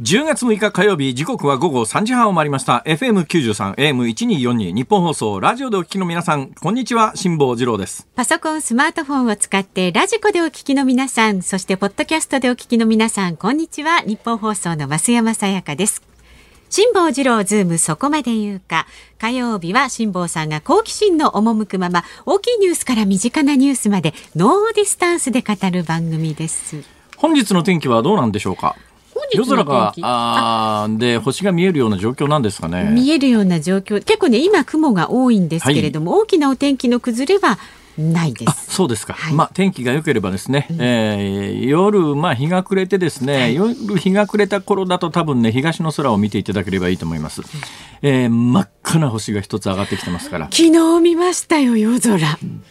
10月6日火曜日時刻は午後3時半を回りました。FM93 AM1242 ニッポン放送ラジオでお聞きの皆さんこんにちは辛坊治郎です。パソコンスマートフォンを使ってラジコでお聞きの皆さんそしてポッドキャストでお聞きの皆さんこんにちはニッポン放送の増山さやかです。辛坊治郎ズームそこまで言うか。火曜日は辛坊さんが好奇心の赴くまま大きいニュースから身近なニュースまで no distance で語る番組です。本日の天気はどうなんでしょうか？夜空があで星が見えるような状況なんですかね見えるような状況結構ね今雲が多いんですけれども、はい、大きなお天気の崩れはないです。そうですか。はい、まあ天気が良ければですね、うん、えー、夜まあ日が暮れてですね、はい、夜日が暮れた頃だと多分ね東の空を見ていただければいいと思います。うん、えー、真っ赤な星が一つ上がってきてますから。昨日見ましたよ夜空。うん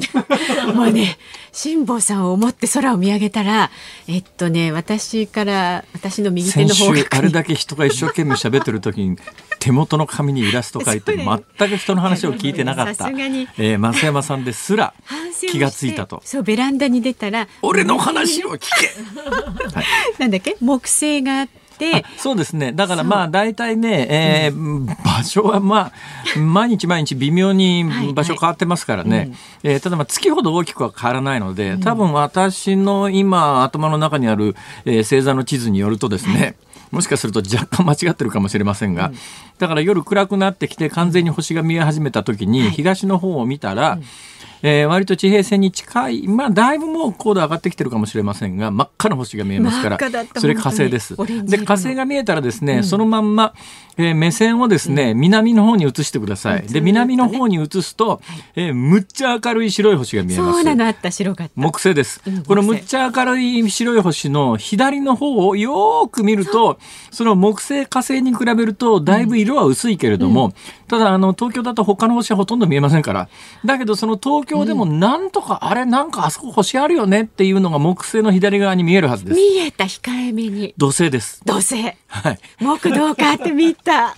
もうね辛坊さんを思って空を見上げたらえっとね私から私の右手の方があれだけ人が一生懸命喋ってる時に手元の紙にイラスト描いて全く人の話を聞いてなかった、ねえー、増山さんですら気がついたと。そうベランダに出たら俺の話を聞け、はい、なんだっけ？木星があっててそうですね。だからまあ大体ね、えー、うん、場所はまあ毎日毎日微妙に場所変わってますからね、はい。はい、えー、ただまあ月ほど大きくは変わらないので多分私の今頭の中にある、えー、星座の地図によるとですね、はい。もしかすると若干間違ってるかもしれませんが、うん、だから夜暗くなってきて完全に星が見え始めた時に東の方を見たら、うんえー、割と地平線に近い、まあ、だいぶもう高度上がってきてるかもしれませんが、真っ赤な星が見えますから、それ火星です。で、火星が見えたらですね、うん、そのまんま、えー、目線をですね、南の方に移してください。で、南の方に移すと、えー、むっちゃ明るい白い星が見えます。そうなのあった白かった。木星です。うん、このむっちゃ明るい白い星の左の方をよく見ると、その木星火星に比べるとだいぶ色は薄いけれども、うん、ただあの東京だと他の星はほとんど見えませんから。だけどその東京でもなんとか、あれなんかあそこ星あるよねっていうのが木星の左側に見えるはずです。見えた控えめに。土星です。土星。はい。木道かって見た。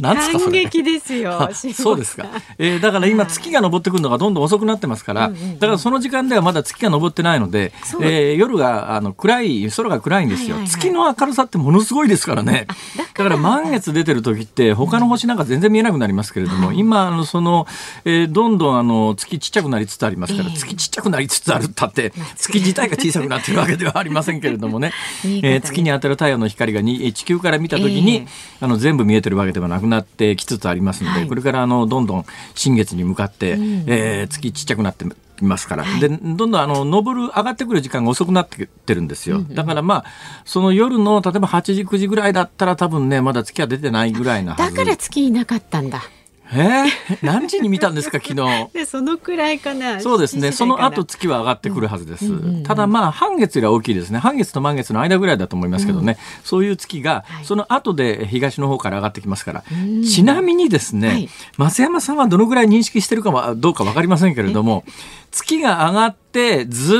な なんですかそれ。感激ですよ。そうですか。えー、だから今月が昇ってくるのがどんどん遅くなってますから、だからその時間ではまだ月が昇ってないので、えー、夜があの暗い空が暗いんですよ、月の明るさってものすごいですからね。だから満月出てる時って他の星なんか全然見えなくなりますけれども、今あのその、えー、どんどんあの月ちっちゃくなりつつありますから、月ちっちゃくなりつつあるったって月自体が小さくなってるわけではありませんけれどもね、えー、月に当たる太陽の光がに地球から見た時に、あの全部見えてるわけではなくなってきつつありますので、これからあのどんどん新月に向かって、うえ月ちっちゃくなっていますから、でどんどんあの昇る上がってくる時間が遅くなってってるんですよ、だからまあその夜の例えば8時9時ぐらいだったら多分ねまだ月は出てないぐらいなだから月いなかったんだえー、何時に見たんですか昨日。でそのくらいかな。そうですね。その後月は上がってくるはずです、うんうんうん、ただまあ半月よりは大きいですね。半月と満月の間ぐらいだと思いますけどね、うん、そういう月がその後で東の方から上がってきますから、はい、ちなみにですね、はい、増山さんはどのぐらい認識してるかはどうか分かりませんけれども月が上がってず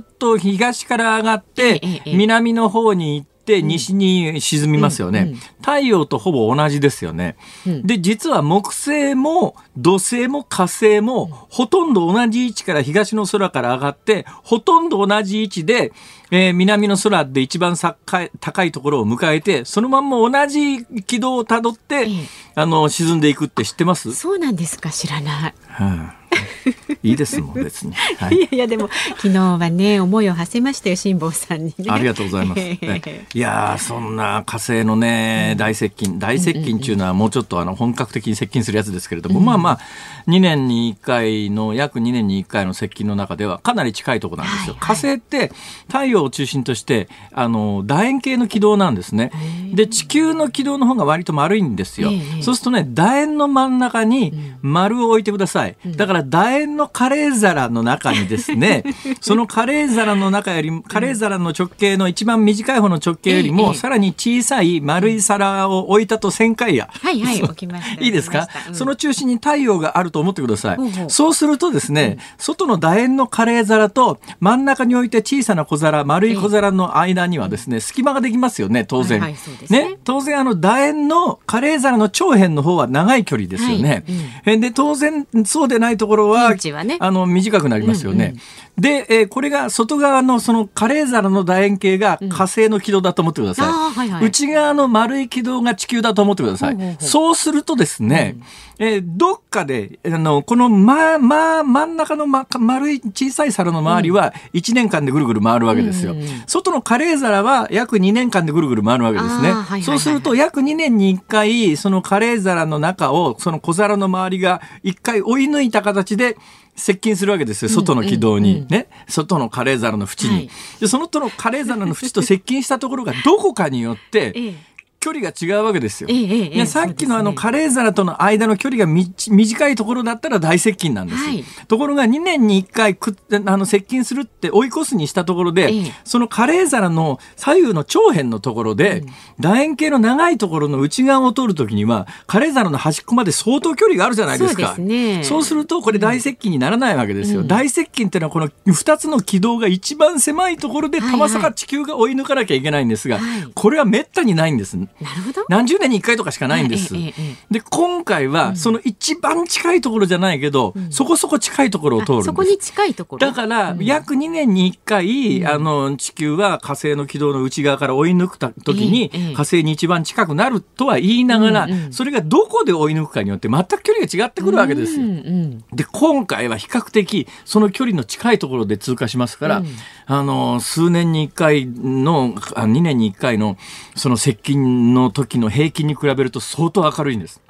っと東から上がって南の方に行ってって西に沈みますよね、うんうん、太陽とほぼ同じですよね、うん、で実は木星も土星も火星もほとんど同じ位置から東の空から上がってほとんど同じ位置で、えー、南の空で一番高いところを迎えてそのまんま同じ軌道をたどって、あの沈んでいくって知ってます？そうなんですか知らない、はあ いいですもん別に、はい、いやいやでも昨日はね思いを馳せましたよ辛坊さんに、ね、ありがとうございます、いやそんな火星のね大接近。大接近っていうのはもうちょっとあの本格的に接近するやつですけれども、うん、まあまあ2年に1回の約2年に1回の接近の中ではかなり近いところなんですよ、はいはい、火星って太陽を中心としてあの楕円形の軌道なんですね。で地球の軌道の方が割と丸いんですよ、そうするとね楕円の真ん中に丸を置いてください。だからから楕円のカレー皿の中にですね そのカレー皿の中よりカレー皿の直径の一番短い方の直径よりも、さらに小さい丸い皿を置いたと1000回や。はいはい、置きました。いいですか、うん。その中心に太陽があると思ってください。そうするとですね、外の楕円のカレー皿と真ん中に置いて小さな小皿、丸い小皿の間にはですね、隙間ができますよね、当然。はいはいそうですね。当然あの楕円のカレー皿の長辺の方は長い距離ですよね。はいえ。で、当然そうでないところは、はねあの短くなりますよね。で、えーこれが外側のそのカレー皿の楕円形が火星の軌道だと思ってください。あーはいはい内側の丸い軌道が地球だと思ってください。ほうほうほうそうするとですね、えーどっかで、あの、このま、ま、真ん中の、ま、丸い小さい皿の周りは1年間でぐるぐる回るわけですよ。外のカレー皿は約2年間でぐるぐる回るわけですねあーはいはいはい。そうすると約2年に1回、そのカレー皿の中を、その小皿の周りが1回追い抜いた形で、接近するわけですよ、外の軌道に。ね？外のカレー皿の縁に。はいで、そのとのカレー皿の縁と接近したところがどこかによって、ええ距離が違うわけですよ。ええええええねさっきのあのカレー皿との間の距離がみ短いところだったら大接近なんですよ。はいところが2年に1回くっあの接近するって追い越すにしたところで、ええそのカレー皿の左右の長辺のところで、楕円形の長いところの内側を通るときにはカレー皿の端っこまで相当距離があるじゃないですか。そうねするとこれ大接近にならないわけですよ。大接近っていうのはこの2つの軌道が一番狭いところではいたまさか地球が追い抜かなきゃいけないんですが、はいこれはめったにないんです。なるほど。何十年に1回とかしかないんです。えええええで今回はその一番近いところじゃないけど、そこそこ近いところを通るんです。あそこに近いところ。だから、約2年に1回、あの、地球は火星の軌道の内側から追い抜くた時に、火星に一番近くなるとは言いながら、うんうんそれがどこで追い抜くかによって全く距離が違ってくるわけですよ。うんうん。で、今回は比較的その距離の近いところで通過しますから、あの、数年に1回の、あ2年に1回のその接近の時の平均に比べると相当明るいんです。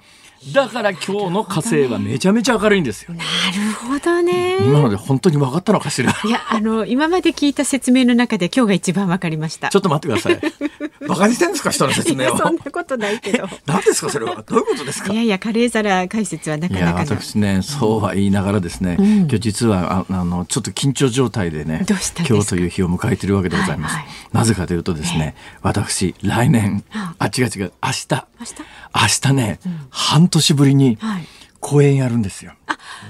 だから今日の火星はめちゃめちゃ明るいんですよ。なるほどね。今ので本当に分かったのかしら。いや、あの、今まで聞いた説明の中で今日が一番わかりました。ちょっと待ってください。バカにしてんですか人の説明を。そんなことないけど。何ですかそれは。どういうことですか？いやいや、カレー皿解説はなかなかの。私ねそうは言いながらですね、今日実はああのちょっと緊張状態でねどうした今日という日を迎えているわけでございます、はいはいなぜかというとですね、私来年はあ違う違う明日明日？明日ね、半年ぶりにはい。公演やるんですよ、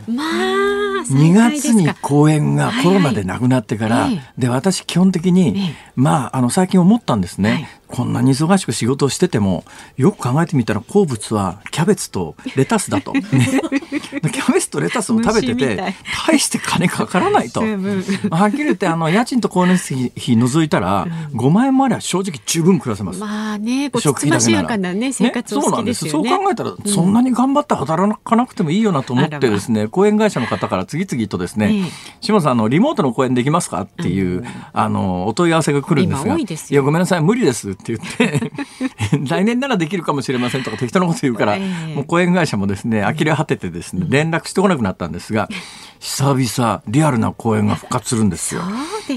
まあ、2月に公演がはいはい。コロナでなくなってから、ええ。で私基本的に、ええ。まああの最近思ったんですね、はい。こんなに忙しく仕事をしててもよく考えてみたら好物はキャベツとレタスだと、ね。キャベツとレタスを食べてて大して金かからないと、はっきり言ってあの家賃と光熱費除いたら、5万円もあれば正直十分暮らせます。まあね、食費だけなら。そうなんです。そう考えたら、そんなに頑張って働かなくてもいいよなと思ってですね、講演会社の方から次々とですね、ええ島さん、あの、リモートの講演できますか？っていう、あの、お問い合わせが来るんですが、いですよいや、ごめんなさい、無理ですって言って、来年ならできるかもしれませんとか適当なこと言うから、ええ。もう講演会社もですね、呆れ果ててですね、連絡してこなくなったんですが、久々、リアルな講演が復活するんですよ。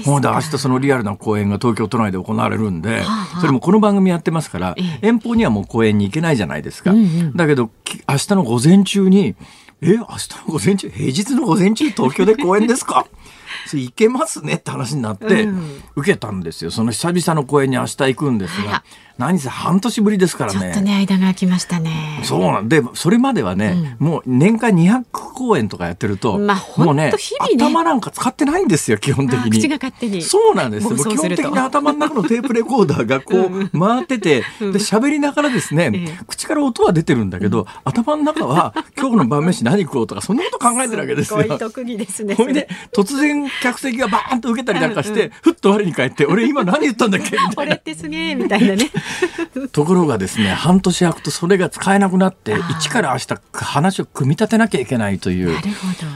そうで明日そのリアルな公演が東京都内で行われるんで、はあそれもこの番組やってますから、え遠方にはもう公演に行けないじゃないですか。だけど、き明日の午前中に、え、明日の午前中、平日の午前中東京で公演ですか？それ行けますねって話になって、うん。受けたんですよ。その久々の公演に明日行くんですが、何せ半年ぶりですからね。ちょっとね、間が空きましたね。そうなんで、それまではね、もう年間200公演とかやってると、まあもうね日々ね頭なんか使ってないんですよ、基本的に。あ口が勝手にそうなんですよ。基本的に頭の中のテープレコーダーがこう 回ってて、で、喋りながらですね、ええ口から音は出てるんだけど、頭の中は今日の晩飯何食おうとか、そんなこと考えてるわけですよ。すごい特技ですね。ほいで、突然客席がバーンと受けたりなんかして、ふっと我に返って、俺今何言ったんだっけ？みたいな これっ。てすげえみたいなね。ところがですね半年空くとそれが使えなくなって一から明日話を組み立てなきゃいけないという。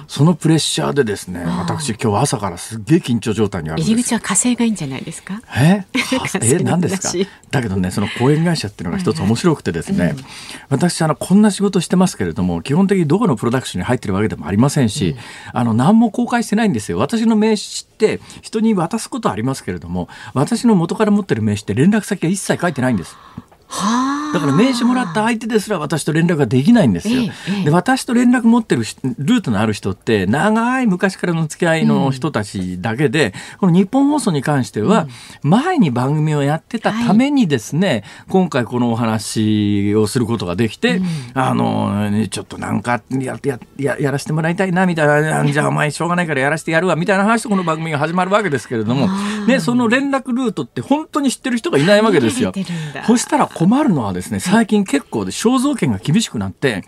そのプレッシャーでですね私今日朝からすっげえ緊張状態にある入り口は火星がいいんじゃないですか？え？え？の何ですか？話だけどねその講演会社っていうのが一つ面白くてですね、私あのこんな仕事してますけれども基本的にどこのプロダクションに入ってるわけでもありませんし、あの何も公開してないんですよ。私の名刺って人に渡すことはありますけれども私の元から持ってる名刺って連絡先が一切書いてないんです。だから名刺もらった相手ですら私と連絡ができないんですよ。で私と連絡持ってるルートのある人って長い昔からの付き合いの人たちだけで、うん、この日本放送に関しては前に番組をやってたためにですね、はい、今回このお話をすることができて、うん、あのちょっとなんかややややらせてもらいたいなみたいなじゃあお前しょうがないからやらせてやるわみたいな話でこの番組が始まるわけですけれども、ね、その連絡ルートって本当に知ってる人がいないわけですよ。そしたら困るのはですね最近結構で肖像権が厳しくなって、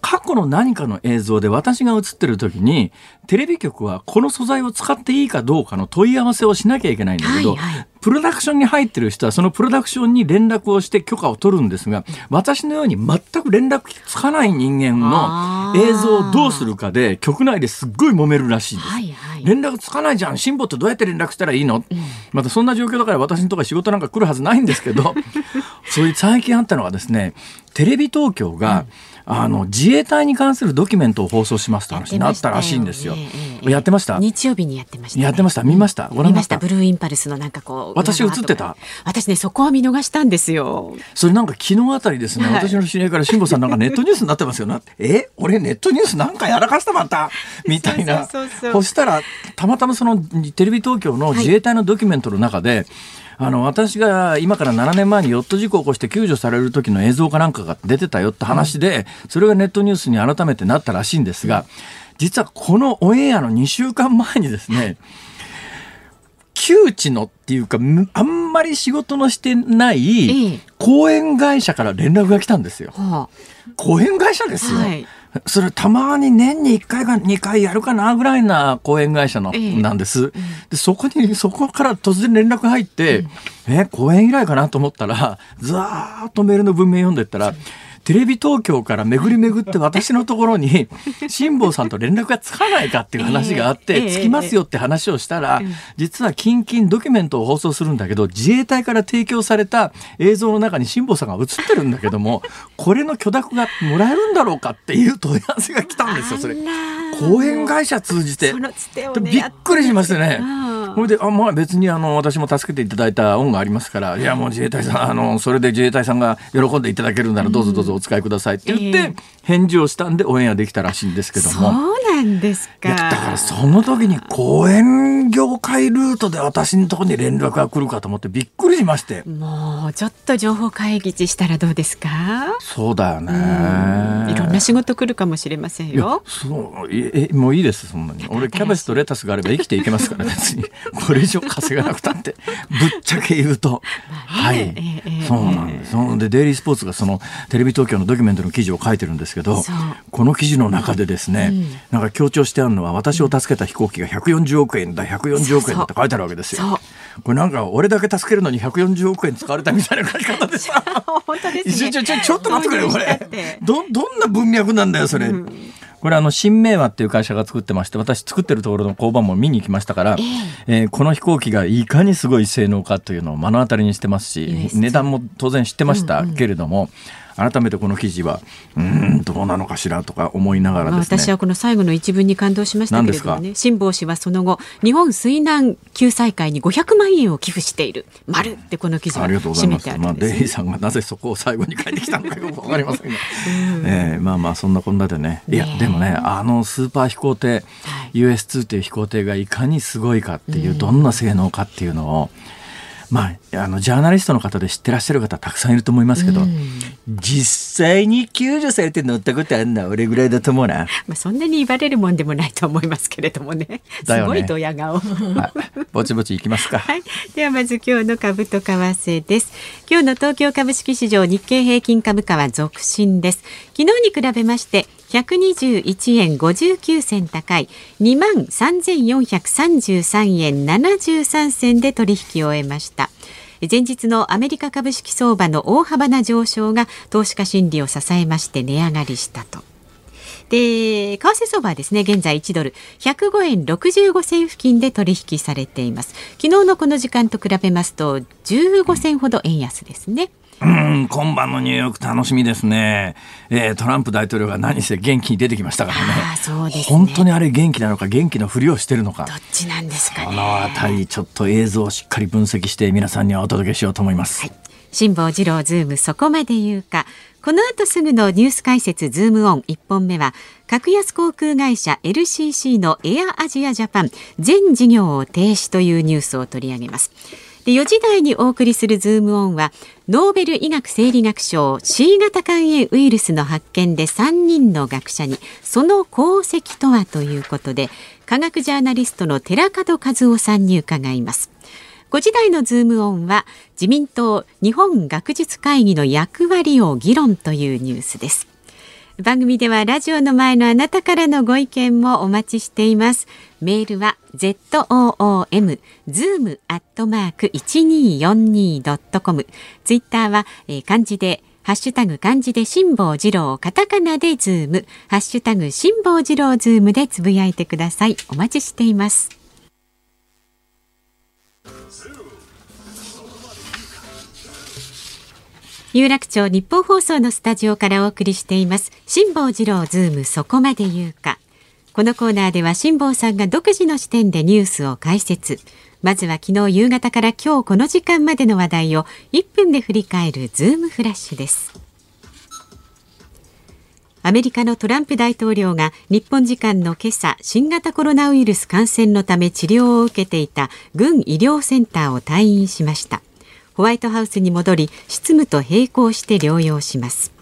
過去の何かの映像で私が映ってる時にテレビ局はこの素材を使っていいかどうかの問い合わせをしなきゃいけないんだけど、はいはい、プロダクションに入ってる人はそのプロダクションに連絡をして許可を取るんですが私のように全く連絡つかない人間の映像をどうするかで局内ですっごい揉めるらしいです。はいはい、連絡つかないじゃん。辛抱ってどうやって連絡したらいいの、うん、またそんな状況だから私のところ仕事なんか来るはずないんですけど そういう最近あったのはですねテレビ東京が、うんあの自衛隊に関するドキュメントを放送しますと話になったらしいんですよ。やってました？日曜日にやってました、ね、やってました？見ました？ご覧見ました。ブルーインパルスのなんかこう。私映ってた？私ねそこは見逃したんですよ。それなんか昨日あたりですね。はい、私の知り合いから辛坊さんなんかネットニュースになってますよな。え、俺ネットニュースなんかやらかしたまた？みたいな。そしたらたまたまそのテレビ東京の自衛隊のドキュメントの中で。はいあの私が今から7年前にヨット事故を起こして救助される時の映像かなんかが出てたよって話で、それがネットニュースに改めてなったらしいんですが、実はこのオンエアの2週間前にですね、窮地のっていうか、あんまり仕事のしてない講演会社から連絡が来たんですよ。講演会社ですよ。はいそれたまに年に1回か2回やるかなぐらいな講演会社の、なんです。で、そこに、そこから突然連絡入って、え、講演依頼かなと思ったら、ずーっとメールの文面読んでったら、テレビ東京から巡り巡って私のところに 辛坊さんと連絡がつかないかっていう話があって、つきますよって話をしたら、実は近々ドキュメントを放送するんだけど自衛隊から提供された映像の中に辛坊さんが映ってるんだけども これの許諾がもらえるんだろうかっていう問い合わせが来たんですよそれ。講演会社通じて、びっくりしましたね。ほいで、あ、まあ別にあの、私も助けていただいた恩がありますから、いやもう自衛隊さん、あの、それで自衛隊さんが喜んでいただけるならどうぞどうぞお使いくださいって言って、返事をしたんでオンエアできたらしいんですけども。そうなんですか。だからその時に講演業界ルートで私のところに連絡が来るかと思ってびっくりしまして。もうちょっと情報会議したらどうですか？そうだよね。いろんな仕事来るかもしれませんよ。そうえもういいですそんなに。俺キャベツとレタスがあれば生きていけますから別に。これ以上稼がなくたってぶっちゃけ言うと、はい、えー、そうなんです。そでデイリースポーツがそのテレビ東京のドキュメントの記事を書いてるんですけど、この記事の中でですね、うん、なんか強調してあるのは私を助けた飛行機が140億円だ140億円だって書いてあるわけですよ。これなんか俺だけ助けるのに140億円使われたみたいな書き方でさ。本当ですね。ちょちょちょっと待ってくれこれ。どどんな文脈なんだよそれ。うんこれあの新明和っていう会社が作ってまして私作ってるところの工場も見に行きましたから、えー、えー、この飛行機がいかにすごい性能かというのを目の当たりにしてますし値段も当然知ってましたけれども、うん。うん改めてこの記事はうんどうなのかしらとか思いながら、ね、私はこの最後の一文に感動しましたけれどもね。辛坊氏はその後日本水難救済会に500万円を寄付している。丸ってこの記事が締めてあるんです、まあ、デイさんがなぜそこを最後に書いてきたのかよくわかりませんが、うん、えー、まあまあそんなこんなでね。いやでもねあのスーパー飛行艇、はい、US2 という飛行艇がいかにすごいかっていう、どんな性能かっていうのをまあ、あのジャーナリストの方で知ってらっしゃる方たくさんいると思いますけど、うん、実際に救助されて乗ったことあるのは俺ぐらいだと思うな。まあそんなに言われるもんでもないと思いますけれどもね。すごいドヤ顔。はい、ぼちぼちいきますか。はい。ではまず今日の株と為替です。今日の東京株式市場日経平均株価は続伸です。昨日に比べまして121円59銭高い2万3433円73銭で取引を終えました前日のアメリカ株式相場の大幅な上昇が投資家心理を支えまして値上がりしたとで、為替相場はですね、現在1ドル105円65銭付近で取引されています。昨日のこの時間と比べますと15銭ほど円安ですね。うん、今晩のニューヨーク楽しみですね。えー、トランプ大統領が何せ元気に出てきましたからね。あそうです、ね、本当にあれ元気なのか元気のふりをしてるのか。どっちなんですか、ね、このあたりちょっと映像をしっかり分析して皆さんにはお届けしようと思います。はい辛坊治郎ズームそこまで言うかこの後すぐのニュース解説ズームオン1本目は格安航空会社 LCC のエアアジアジャパン全事業を停止というニュースを取り上げますで4時台にお送りするズームオンはノーベル医学生理学賞 C 型肝炎ウイルスの発見で3人の学者にその功績とはということで科学ジャーナリストの寺門和夫さんに伺います。5時台のズームオンは自民党日本学術会議の役割を議論というニュースです。番組ではラジオの前のあなたからのご意見もお待ちしています。メールは zoom zoom アットマーク 1242.com ツイッターは、えー、漢字でハッシュタグ漢字で辛坊治郎カタカナでズーム。ハッシュタグ辛坊治郎ズームでつぶやいてください。お待ちしています。有楽町ニッポン放送のスタジオからお送りしています。辛坊治郎ズームそこまで言うか。このコーナーでは辛坊さんが独自の視点でニュースを解説。まずは昨日夕方から今日この時間までの話題を1分で振り返るズームフラッシュです。アメリカのトランプ大統領が日本時間の今朝新型コロナウイルス感染のため治療を受けていた軍医療センターを退院しました。ホワイトハウスに戻り執務と並行して療養します。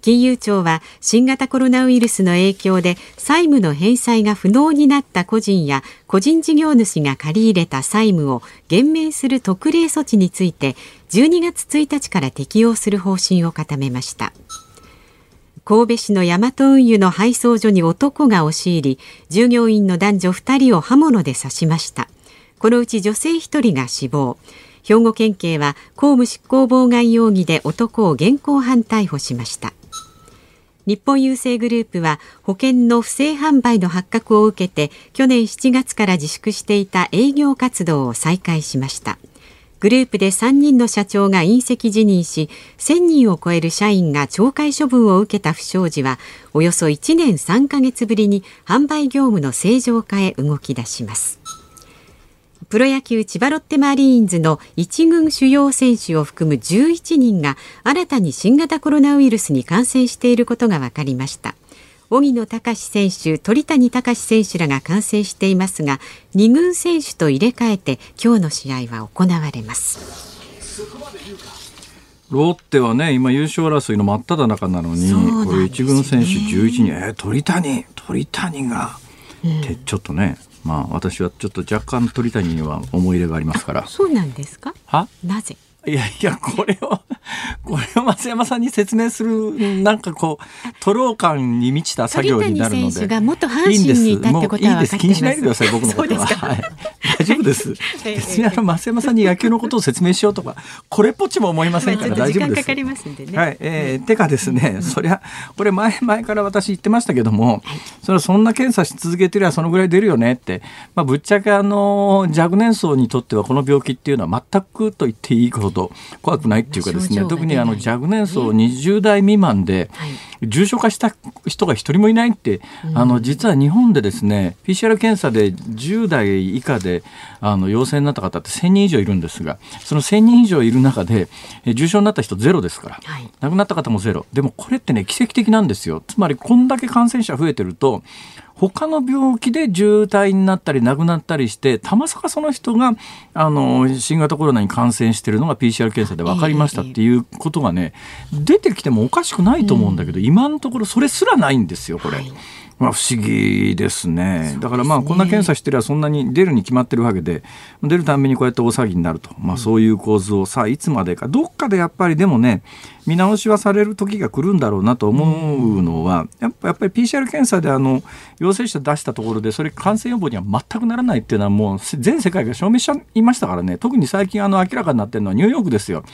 金融庁は新型コロナウイルスの影響で債務の返済が不能になった個人や個人事業主が借り入れた債務を減免する特例措置について12月1日から適用する方針を固めました。神戸市のヤマト運輸の配送所に男が押し入り従業員の男女2人を刃物で刺しました。このうち女性1人が死亡。兵庫県警は公務執行妨害容疑で男を現行犯逮捕しました。日本郵政グループは保険の不正販売の発覚を受けて去年7月から自粛していた営業活動を再開しました。グループで3人の社長が隕石辞任し1000人を超える社員が懲戒処分を受けた不祥事はおよそ1年3ヶ月ぶりに販売業務の正常化へ動き出します。プロ野球千葉ロッテマリーンズの一軍主要選手を含む11人が新たに新型コロナウイルスに感染していることが分かりました。荻野隆選手、鳥谷隆選手らが感染していますが2軍選手と入れ替えて今日の試合は行われます。ロッテはね今優勝争いの真っ只中なのに、ね、これ一軍選手11人えー、鳥谷鳥谷が、うん、ちょっとねまあ私はちょっと若干鳥谷には思い入れがありますから。そうなんですか？は？なぜ？いやいや、これを、これを松山さんに説明する、なんかこう、トロー感に満ちた作業になるので。選手が元阪神にいたってことはいいです。気にしないでください、僕のことは。はい、大丈夫です。別にあの、松山さんに野球のことを説明しようとか、これっぽっちも思いませんから大丈夫です。かかりますんでね。はい。えー、てかですね、そりゃ、これ前、前から私言ってましたけども、それはそんな検査し続けてりゃそのぐらい出るよねって、まあ、ぶっちゃけあの、若年層にとってはこの病気っていうのは全くと言っていいほど怖くないっていうかですね、特にあの若年層20代未満で、重症化した人が一人もいないって、あの実は日本でですね PCR 検査で10代以下であの陽性になった方って1000人以上いるんですがその1000人以上いる中で重症になった人ゼロですから、はい、亡くなった方もゼロ。でもこれってね奇跡的なんですよ。つまりこんだけ感染者増えてると他の病気で重体になったり亡くなったりしてたまさかその人があの新型コロナに感染しているのが PCR 検査で分かりましたっていうことがね出てきてもおかしくないと思うんだけど、今のところそれすらないんですよこれ。はいまあ、不思議ですね、だからまあこんな検査してりゃそんなに出るに決まってるわけで出るためにこうやって大騒ぎになると、まあ、そういう構図をさあいつまでかどっかでやっぱりでもね見直しはされる時が来るんだろうなと思うのはやっぱやっぱり PCR 検査であの陽性者出したところでそれ感染予防には全くならないっていうのはもう全世界が証明しちゃいましたからね。特に最近あの明らかになってるのはニューヨークですよ。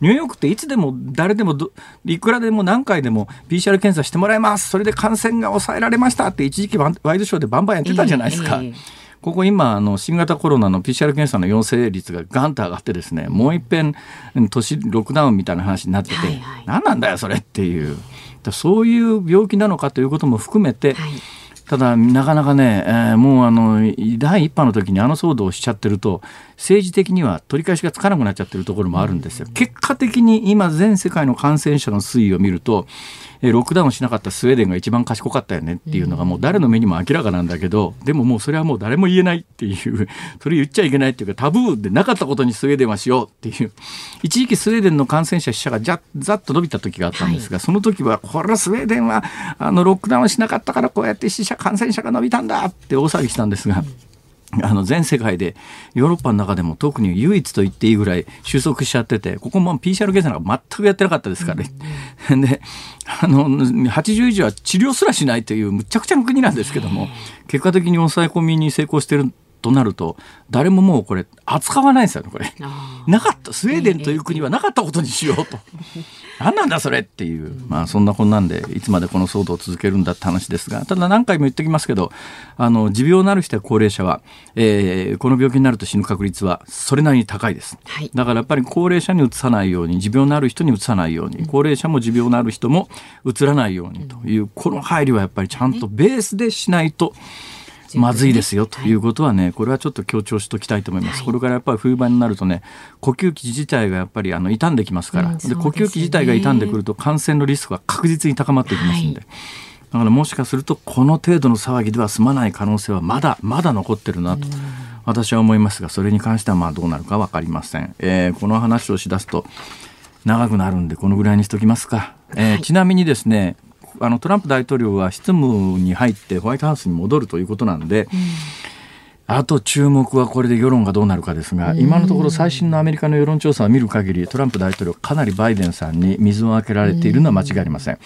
ニューヨークっていつでも誰でもいくらでも何回でも PCR 検査してもらえます。それで感染が抑えられましたって一時期ワイドショーでバンバンやってたじゃないですか。えーえーここ今あの新型コロナの PCR 検査の陽性率がガンと上がってですねもう一遍都市ロックダウンみたいな話になってて、はいはい、何なんだよそれっていう。そういう病気なのかということも含めて、はいただなかなかね、えー、もうあの第1波の時にあの騒動をしちゃってると政治的には取り返しがつかなくなっちゃってるところもあるんですよ。結果的に今全世界の感染者の推移を見るとロックダウンしなかったスウェーデンが一番賢かったよねっていうのがもう誰の目にも明らかなんだけど、でももうそれはもう誰も言えないっていう それ言っちゃいけないっていうかタブーでなかったことにスウェーデンはしようっていう。一時期スウェーデンの感染者死者がじゃざっと伸びた時があったんですが、はい、その時はこれはスウェーデンはあのロックダウンしなかったからこうやって死者感染者が伸びたんだって大騒ぎしたんですが。うんあの全世界でヨーロッパの中でも特に唯一と言っていいぐらい収束しちゃっててここも PCR 検査なんか全くやってなかったですからね。うん、であの80以上は治療すらしないというむちゃくちゃな国なんですけども結果的に抑え込みに成功してるとなると誰ももうこれ扱わないですよねこれ。なかった。スウェーデンという国はなかったことにしようと。何なんだそれっていう。まあそんなこんなんでいつまでこの騒動を続けるんだって話ですが。ただ何回も言ってきますけどあの持病のある人や高齢者は、えー、この病気になると死ぬ確率はそれなりに高いです、はい、だからやっぱり高齢者にうつさないように持病のある人にうつさないように高齢者も持病のある人もうつらないようにというこの配慮はやっぱりちゃんとベースでしないと、まずいですよということはね、これはちょっと強調しておきたいと思います。これからやっぱり冬場になるとね、呼吸器自体がやっぱりあの傷んできますから、で呼吸器自体が傷んでくると感染のリスクが確実に高まってきますんで。だからもしかするとこの程度の騒ぎでは済まない可能性はまだまだ残ってるなと私は思いますがそれに関してはまあどうなるか分かりません、えー、この話をしだすと長くなるんでこのぐらいにしときますか、えーはい、ちなみにですねあのトランプ大統領は執務に入ってホワイトハウスに戻るということなんで、うんあと注目はこれで世論がどうなるかですが、今のところ最新のアメリカの世論調査を見る限り、トランプ大統領、かなりバイデンさんに水を開けられているのは間違いありません。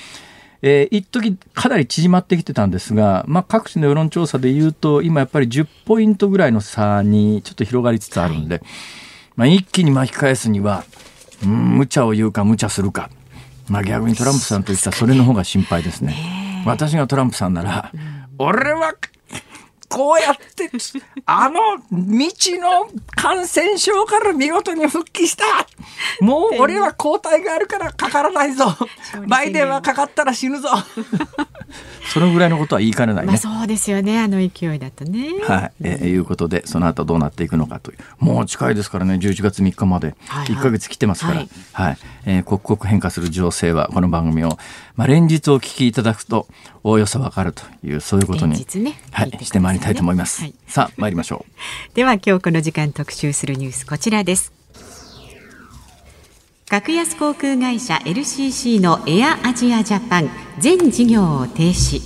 えー、一時かなり縮まってきてたんですが、まあ、各地の世論調査でいうと、今やっぱり10ポイントぐらいの差にちょっと広がりつつあるんで、はい、まあ、一気に巻き返すには、うん、無茶を言うか無茶するか。まあ、逆にトランプさんといったらそれの方が心配ですね。私がトランプさんなら、俺はこうやって、あの未知の感染症から見事に復帰した。もう俺は抗体があるからかからないぞ。バイデンはかかったら死ぬぞ。そのぐらいのことは言いかねないね。まあ、そうですよね。あの勢いだとね。はい。えー、いうことで、その後どうなっていくのかという。もう近いですからね、11月3日まで。1か月来てますから。はい、はいはい、えー、刻々変化する情勢は、この番組を、まあ、連日お聞きいただくと、おおよそわかるという、そういうことに、ね、はい、してまいりたいと思います。はい、さあ、参りましょう。では、今日この時間特集するニュース、こちらです。格安航空会社 LCC のエアアジアジャパン全事業を停止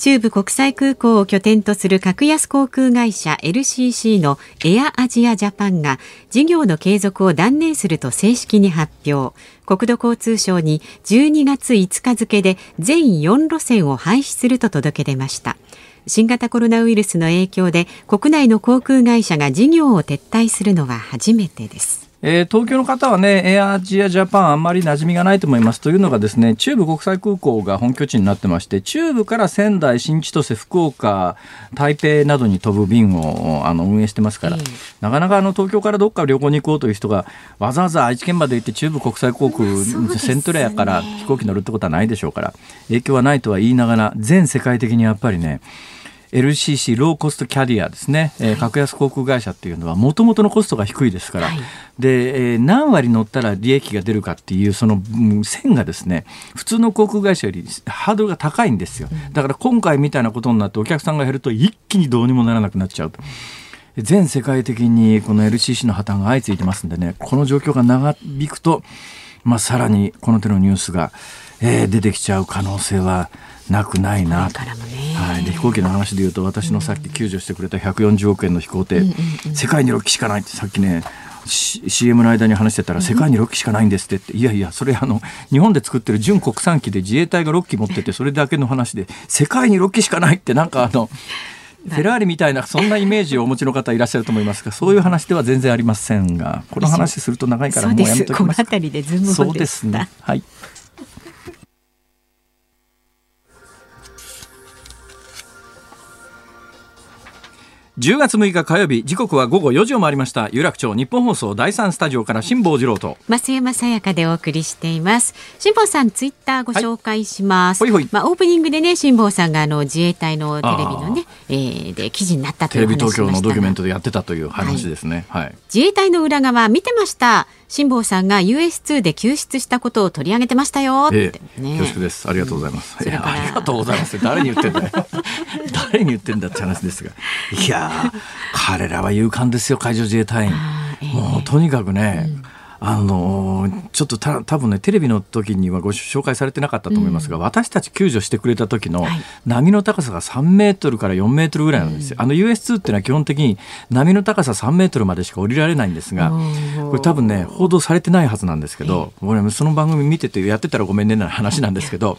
中部国際空港を拠点とする格安航空会社 LCC のエアアジアジャパンが事業の継続を断念すると正式に発表。国土交通省に12月5日付で全4路線を廃止すると届け出ました。新型コロナウイルスの影響で国内の航空会社が事業を撤退するのは初めてです。えー、東京の方はね、エアアジアジャパンあんまり馴染みがないと思います。というのがですね、中部国際空港が本拠地になってまして、中部から仙台、新千歳、福岡、台北などに飛ぶ便をあの運営してますから、なかなかあの東京からどっか旅行に行こうという人がわざわざ愛知県まで行って中部国際航空、セントレアから飛行機乗るってことはないでしょうから、影響はないとは言いながら、全世界的にやっぱりね、LCC ローコストキャリアですね、えー、格安航空会社っていうのはもともとのコストが低いですから、はい、で、えー、何割乗ったら利益が出るかっていうその、うん、線がですね普通の航空会社よりハードルが高いんですよ。だから今回みたいなことになってお客さんが減ると一気にどうにもならなくなっちゃうと。全世界的にこの LCC の破綻が相次いでますんでねこの状況が長引くと、まあ、さらにこの手のニュースが、えー、出てきちゃう可能性はなくないな。と。はい、で飛行機の話でいうと私のさっき救助してくれた140億円の飛行艇、世界に6機しかないってさっきね CM の間に話してたら世界に6機しかないんですってって、いやいやそれあの日本で作ってる純国産機で自衛隊が6機持っててそれだけの話で世界に6機しかないってなんかあの フェラーリみたいなそんなイメージをお持ちの方いらっしゃると思いますがそういう話では全然ありませんがこの話すると長いからもうやめときます。そうですね。はい10月6日火曜日時刻は午後4時を回りました。有楽町日本放送第三スタジオから辛坊治郎と。増山さやかでお送りしています。辛坊さんツイッターご紹介します、はい、ほいほい。まあオープニングでね辛坊さんがあの自衛隊のテレビのね、えー、で記事になったというテレビ東京のドキュメントでやってたという話ですね、はい、はい、自衛隊の裏側見てました辛坊さんが US2 で救出したことを取り上げてましたよって、ね、恐縮です。ありがとうございます、うん、ありがとうございます。誰に言ってんだよ。誰に言ってんだって話ですが。いや彼らは勇敢ですよ海上自衛隊員、えー、もうとにかくね、うんあのちょっとた多分ねテレビの時にはご紹介されてなかったと思いますが、うん、私たち救助してくれた時の波の高さが3メートルから4メートルぐらいなんですよ。うん、あの US2 っていうのは基本的に波の高さ3メートルまでしか降りられないんですが、これ多分ね報道されてないはずなんですけど、俺その番組見ててやってたらごめんねな話なんですけど。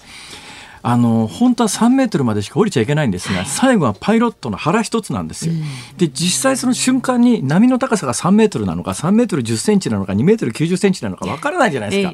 あの本当は3メートルまでしか降りちゃいけないんですが最後はパイロットの腹一つなんですよ。で実際その瞬間に波の高さが3メートルなのか3メートル10センチなのか2メートル90センチなのかわからないじゃないですか。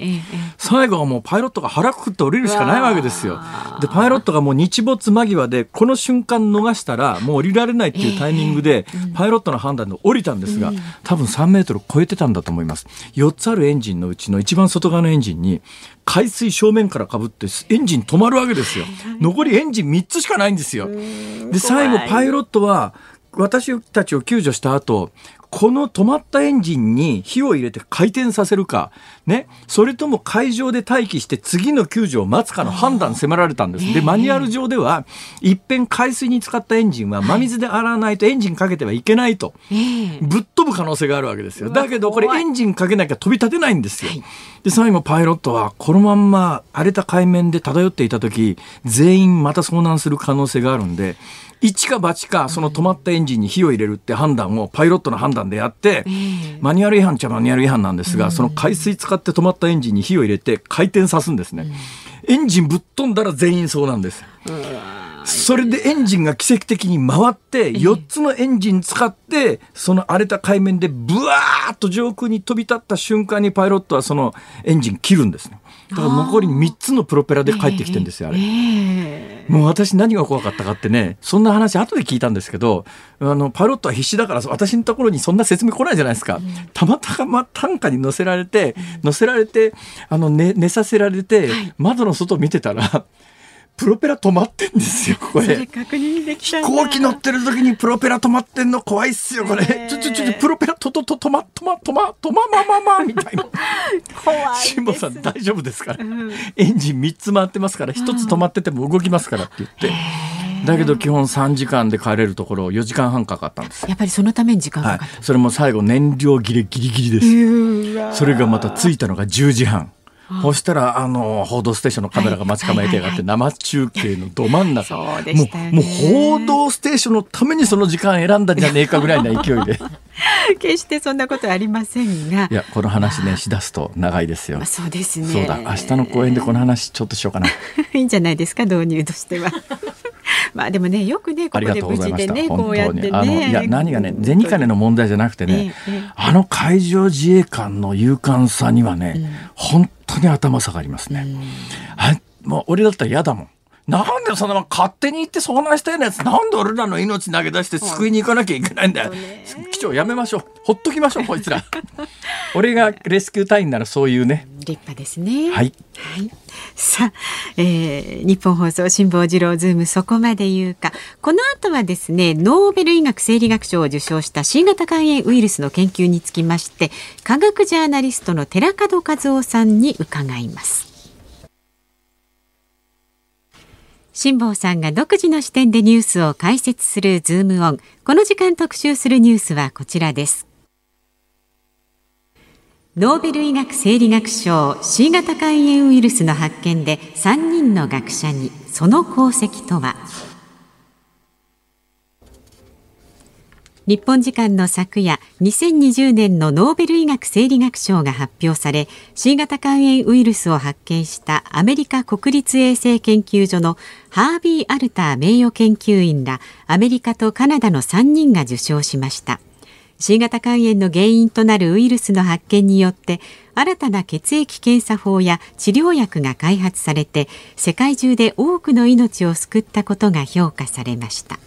最後はもうパイロットが腹くくって降りるしかないわけですよ。でパイロットがもう日没間際でこの瞬間逃したらもう降りられないっていうタイミングでパイロットの判断で降りたんですが多分3メートル超えてたんだと思います。4つあるエンジンのうちの一番外側のエンジンに海水正面からかぶってエンジン止まるわけですよ。残りエンジン3つしかないんですよ。で、最後パイロットは私たちを救助した後、この止まったエンジンに火を入れて回転させるか、ね、それとも海上で待機して次の救助を待つかの判断迫られたんです。で、マニュアル上では、いっぺん海水に使ったエンジンは真水で洗わないとエンジンかけてはいけないと、ぶっ飛ぶ可能性があるわけですよ。だけど、これエンジンかけなきゃ飛び立てないんですよ。で、最後パイロットは、このまんま荒れた海面で漂っていた時、全員また遭難する可能性があるんで、一か八かその止まったエンジンに火を入れるって判断をパイロットの判断でやって、マニュアル違反っちゃマニュアル違反なんですが、その海水使って止まったエンジンに火を入れて回転さすんですね。エンジンぶっ飛んだら全員そうなんです。それでエンジンが奇跡的に回って4つのエンジン使ってその荒れた海面でブワーッと上空に飛び立った瞬間にパイロットはそのエンジン切るんですね。だから残り3つのプロペラで帰ってきてんですよ、あれ。もう私何が怖かったかってね、そんな話後で聞いたんですけど、あの、パイロットは必死だから、私のところにそんな説明来ないじゃないですか。たまたま担架に乗せられて、乗せられて、あの、寝、寝させられて、窓の外見てたら、プロペラ止まってんですよ、これ。確認できた飛行機乗ってる時にプロペラ止まってんの怖いっすよ、これ。ちょちょちょ、プロペラととと止ま、止ま、止ま、止ままままみたいな。怖い。辛坊さん大丈夫ですから、うん、エンジン3つ回ってますから、1つ止まってても動きますからって言って。だけど基本3時間で帰れるところ4時間半かかったんですやっぱりそのために時間かかった、はい、それも最後燃料切れギリギリですそれがまた着いたのが10時半そしたら、あの、報道ステーションのカメラが待ち構えてやがって、生中継のど真ん中。そうでしたもう、もう報道ステーションのためにその時間選んだんじゃねえかぐらいな勢いで。決してそんなことありませんが。いや、この話ね、しだすと長いですよ。まあ、そうですね。そうだ、明日の公演でこの話ちょっとしようかな。いいんじゃないですか、導入としては。まあでもねよくねここで無事でねこうやってねいや何がね銭金の問題じゃなくてね、ええ、あの海上自衛官の勇敢さにはね、うん、本当に頭下がりますね。うん、あもう俺だったら嫌だもん。なんでそんな勝手に行って遭難したようなやつなんで俺らの命投げ出して救いに行かなきゃいけないんだよ。機長やめましょう。ほっときましょうこいつら。俺がレスキュー隊員ならそういうね。立派ですね。はい。はい。さあ、えー、ニッポン放送辛坊治郎ズームそこまで言うか。この後はですね、ノーベル医学生理学賞を受賞した C型肝炎ウイルスの研究につきまして、科学ジャーナリストの寺門和夫さんに伺います。辛坊さんが独自の視点でニュースを解説するズームオン。この時間特集するニュースはこちらです。ノーベル医学生理学賞 C 型肝炎ウイルスの発見で3人の学者にその功績とは？日本時間の昨夜2020年のノーベル医学生理学賞が発表され C 型肝炎ウイルスを発見したアメリカ国立衛生研究所のハービー・アルター名誉研究員らアメリカとカナダの3人が受賞しました。C 型肝炎の原因となるウイルスの発見によって新たな血液検査法や治療薬が開発されて世界中で多くの命を救ったことが評価されました。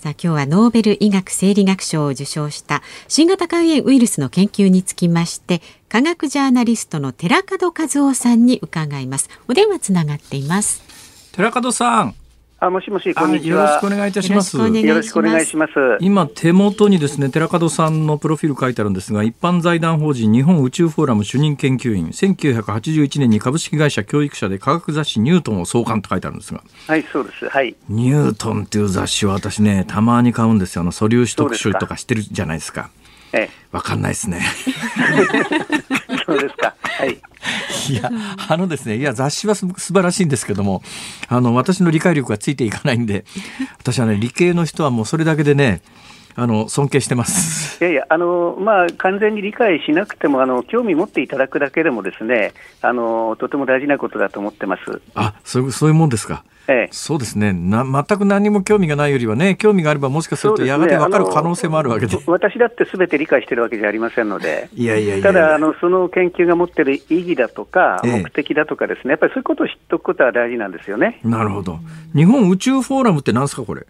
さあ今日はノーベル医学生理学賞を受賞した新型肝炎ウイルスの研究につきまして科学ジャーナリストの寺門和夫さんに伺います。お電話つながっています。寺門さん。あ、もしもし、こんにちは。よろしくお願いいたします。よろしくお願いします。今、手元にですね、寺門さんのプロフィール書いてあるんですが、一般財団法人日本宇宙フォーラム主任研究員、1981年に株式会社教育者で科学雑誌ニュートンを創刊って書いてあるんですが。はい、そうです。はい。ニュートンっていう雑誌は私ね、たまに買うんですよ。あの、素粒子特集とかしてるじゃないですか。ええ。わかんないですね。そうですか。はい。いや、あのですね、いや、雑誌は素晴らしいんですけども、あの、私の理解力がついていかないんで、私はね、理系の人はもうそれだけでね、あの尊敬してますいやいや、あのまあ、完全に理解しなくてもあの、興味持っていただくだけでもですねあの、とても大事なことだと思ってますあそうそういうもんですか。ええ、そうですね。な全く何も興味がないよりはね興味があればもしかするとやがて分かる可能性もあるわけで、ね、私だってすべて理解してるわけじゃありませんので。いやいやただあのその研究が持ってる意義だとか目的だとかですね、え、やっぱりそういうことを知っておくことは大事なんですよね。なるほど。日本宇宙フォーラムって何ですかこれ？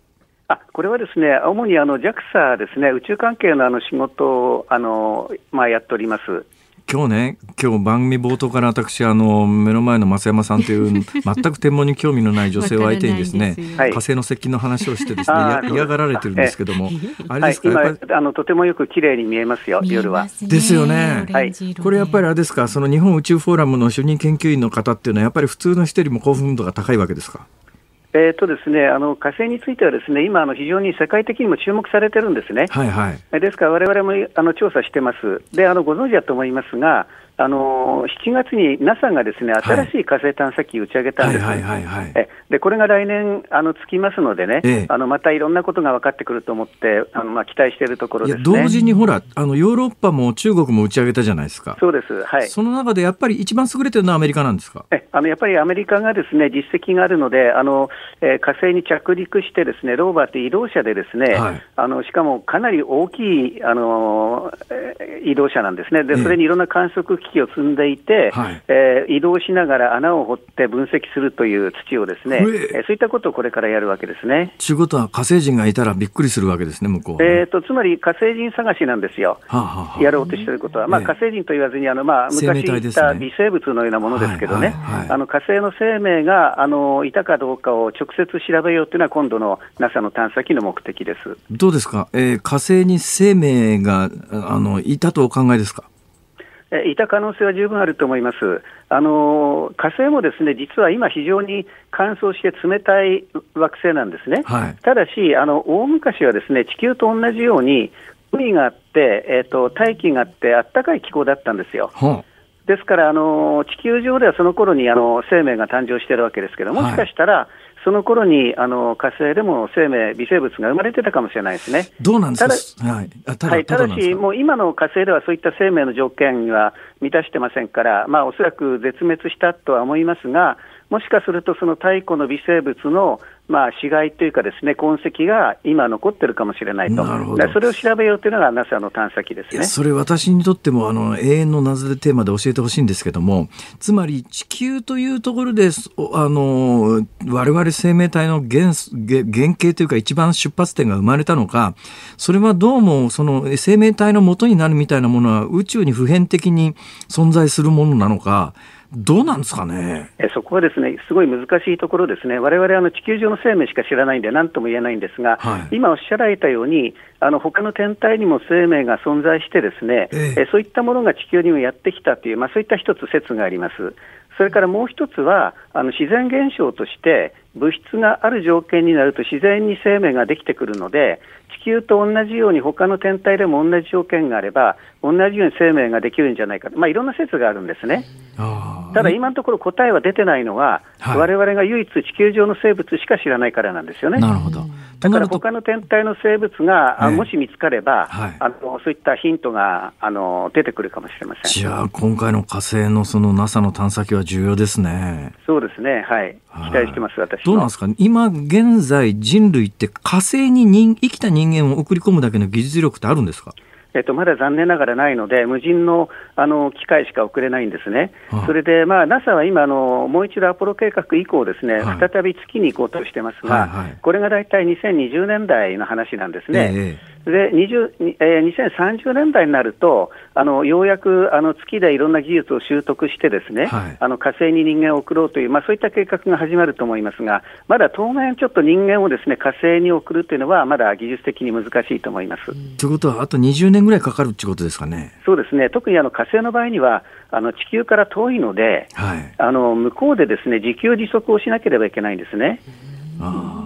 あこれはですね主にあの JAXA ですね。宇宙関係のあの仕事をあの、まあ、やっております今日ね、今日番組冒頭から私、あの、目の前の増山さんという、全く天文に興味のない女性を相手にですね、火星の接近の話をしてですね、嫌がられてるんですけども、あれですか、はい、あの、とてもよく綺麗に見えますよ、夜は。ですよね。はい。これやっぱりあれですか、その日本宇宙フォーラムの主任研究員の方っていうのは、やっぱり普通の人よりも興奮度が高いわけですか？えーとですね、あの火星についてはですね今あの、非常に世界的にも注目されてるんですね。はいはい、ですから、われわれもあの調査してます。であのご存知だと思いますが、あの7月に NASA がですね新しい火星探査機を打ち上げたんです、でこれが来年あのつきますのでね、ええ、あのまたいろんなことが分かってくると思って、あのまあ、期待しているところです、ね、同時にほらあの、ヨーロッパも中国も打ち上げたじゃないですか、そうです、はい、その中でやっぱり一番優れてるのはアメリカなんですか？えあのやっぱりアメリカがですね実績があるので、あのえー、火星に着陸して、ですねローバーって移動車で、ですね、はい、あのしかもかなり大きいあの、えー、移動車なんですね。で、それにいろんな観測機器を積んでいて、、はい、えー、移動しながら穴を掘って分析するという土をですね、え。ー、そういったことをこれからやるわけですね。ということは、火星人がいたらびっくりするわけですね、向こう、ね、えーと、つまり火星人探しなんですよ、はあはあ、やろうとしていることは、まあ、火星人と言わずに、あのまあ、昔言った微生物のようなものですけどね、あの火星の生命があのいたかどうかを直接調べようというのは、今度の NASA の探査機の目的です。どうですか、えー、火星に生命があのいたとお考えですか？いた可能性は十分あると思います。あの火星もですね実は今、非常に乾燥して冷たい惑星なんですね。はい、ただしあの、大昔はですね地球と同じように、海があって、えーと、大気があって、あったかい気候だったんですよ。ですからあの、地球上ではその頃にあの生命が誕生しているわけですけど、もしかしたら、はいその頃にあの火星でも生命、微生物が生まれてたかもしれないですね。どうなんですか？はい、ただはい、ただし、もう今の火星ではそういった生命の条件には満たしてませんから、まあ、おそらく絶滅したとは思いますが、もしかするとその太古の微生物のまあ、死骸というかですね、痕跡が今残ってるかもしれないと。それを調べようというのが NASA の探査機ですね。それ私にとってもあの永遠の謎でテーマで教えてほしいんですけども、つまり地球というところで、あの、我々生命体の原原型というか一番出発点が生まれたのか、それはどうもその生命体の元になるみたいなものは宇宙に普遍的に存在するものなのか、どうなんですかね？えそこはですねすごい難しいところですね、われわれ地球上の生命しか知らないんで、なんとも言えないんですが、はい、今おっしゃられたように、あの他の天体にも生命が存在して、ですね、ええ。そういったものが地球にもやってきたという、まあ、そういった一つ説があります。それからもう一つは、あの自然現象として、物質がある条件になると自然に生命ができてくるので、地球と同じように他の天体でも同じ条件があれば、同じように生命ができるんじゃないか、まあ、いろんな説があるんですね。ただ、今のところ答えは出てないのは、われわれが唯一地球上の生物しか知らないからなんですよね。なるほどだから他の天体の生物が、えもし見つかれば、はい、あのそういったヒントがあの出てくるかもしれません。じゃあ、今回の火星のその NASA の探査機は重要ですね。そうですね、はい、期待してます、私どうなんですか、今現在、人類って火星に人生きた人間を送り込むだけの技術力ってあるんですか？えっと、まだ残念ながらないので、無人のあの機械しか送れないんですね。それで、まあ、NASA は今あの、もう一度アポロ計画以降ですね、はい、再び月に行こうとしてますが、はいはい、これが大体2020年代の話なんですね。ええで20えー、2030年代になると、あのようやくあの月でいろんな技術を習得して、ですね、はい、あの火星に人間を送ろうという、まあ、そういった計画が始まると思いますが、まだ当面、ちょっと人間をですね火星に送るというのは、まだ技術的に難しいと思います。ということは、あと20年ぐらいかかるということですかね？そうですね特にあの火星の場合には、あの地球から遠いので、はい、あの向こうでですね自給自足をしなければいけないんですね。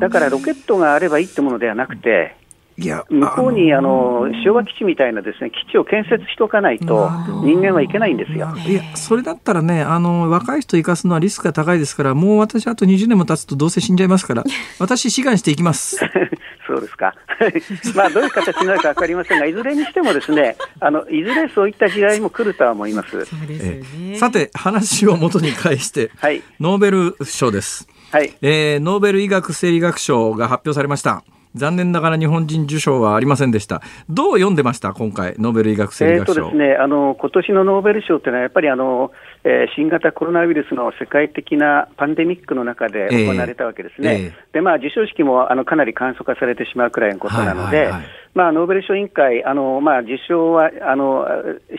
だからロケットがあればいいってものではなくて、いや向こうにあの昭和基地みたいなですね基地を建設しておかないと、人間はいけないんですよ。いや、それだったらね、あの若い人生かすのはリスクが高いですから、もう私、あと20年も経つと、どうせ死んじゃいますから、私、志願していきます。そうですか。まあ、どういう形になるか分かりませんが、いずれにしてもですね、あのいずれそういった時代も来るとは思います。えさて、話を元に返して、はい、ノーベル賞です。はい、えー、ノーベル医学生理学賞が発表されました。残念ながら日本人受賞はありませんでした。どう読んでました、今回、ノーベル医学生理学賞。えーとですね、あの今年のノーベル賞というのは、やっぱりあの、えー、新型コロナウイルスの世界的なパンデミックの中で行われたわけですね。えーえー、で、まあ、授賞式もあのかなり簡素化されてしまうくらいのことなので、はいはいはいまあ、ノーベル賞委員会、あのまあ、受賞はあの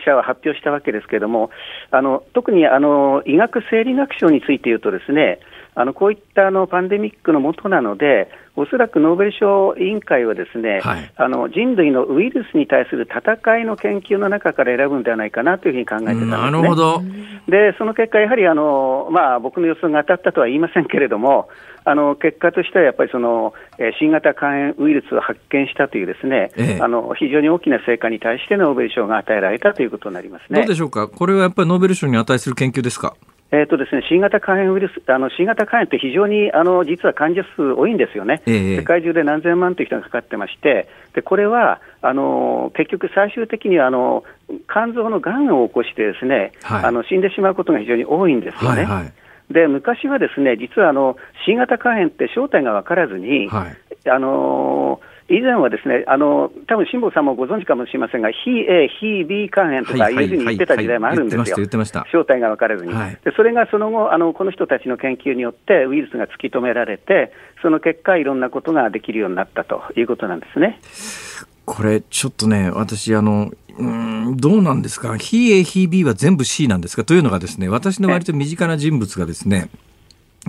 者は発表したわけですけれども、あの特にあの医学生理学賞について言うとですね、あのこういったあのパンデミックのもとなので、おそらくノーベル賞委員会はですね、はい、あの人類のウイルスに対する戦いの研究の中から選ぶんではないかなというふうに考えてたんです、ね、なるほど。でその結果、やはりあの、まあ、僕の予想が当たったとは言いませんけれども、あの結果としてはやっぱりその、えー、新型肝炎ウイルスを発見したというですね、ええ、あの非常に大きな成果に対してノーベル賞が与えられたということになりますね。どうでしょうか、これはやっぱりノーベル賞に値する研究ですか？えーとですね、新型肝炎ウイルス、あの新型肝炎って非常にあの実は患者数多いんですよね、えー、世界中で何千万という人がかかってまして、でこれはあの結局、最終的にはあの肝臓のがんを起こしてですね、はい、あの死んでしまうことが非常に多いんですよね。はいはい。で昔はですね実はあの新型肝炎って正体が分からずに、はい、あのー以前はですね、あの多分辛坊さんもご存知かもしれませんが、非 A、非 B 肝炎とかいうふうに言ってた時代もあるんですよ、正体が分からずに、はい、でそれがその後あの、この人たちの研究によってウイルスが突き止められて、その結果、いろんなことができるようになったということなんですね。これ、ちょっとね、私、あの、うんどうなんですか、非 A、非 B は全部 C なんですか？というのがですね、私の割と身近な人物がですね、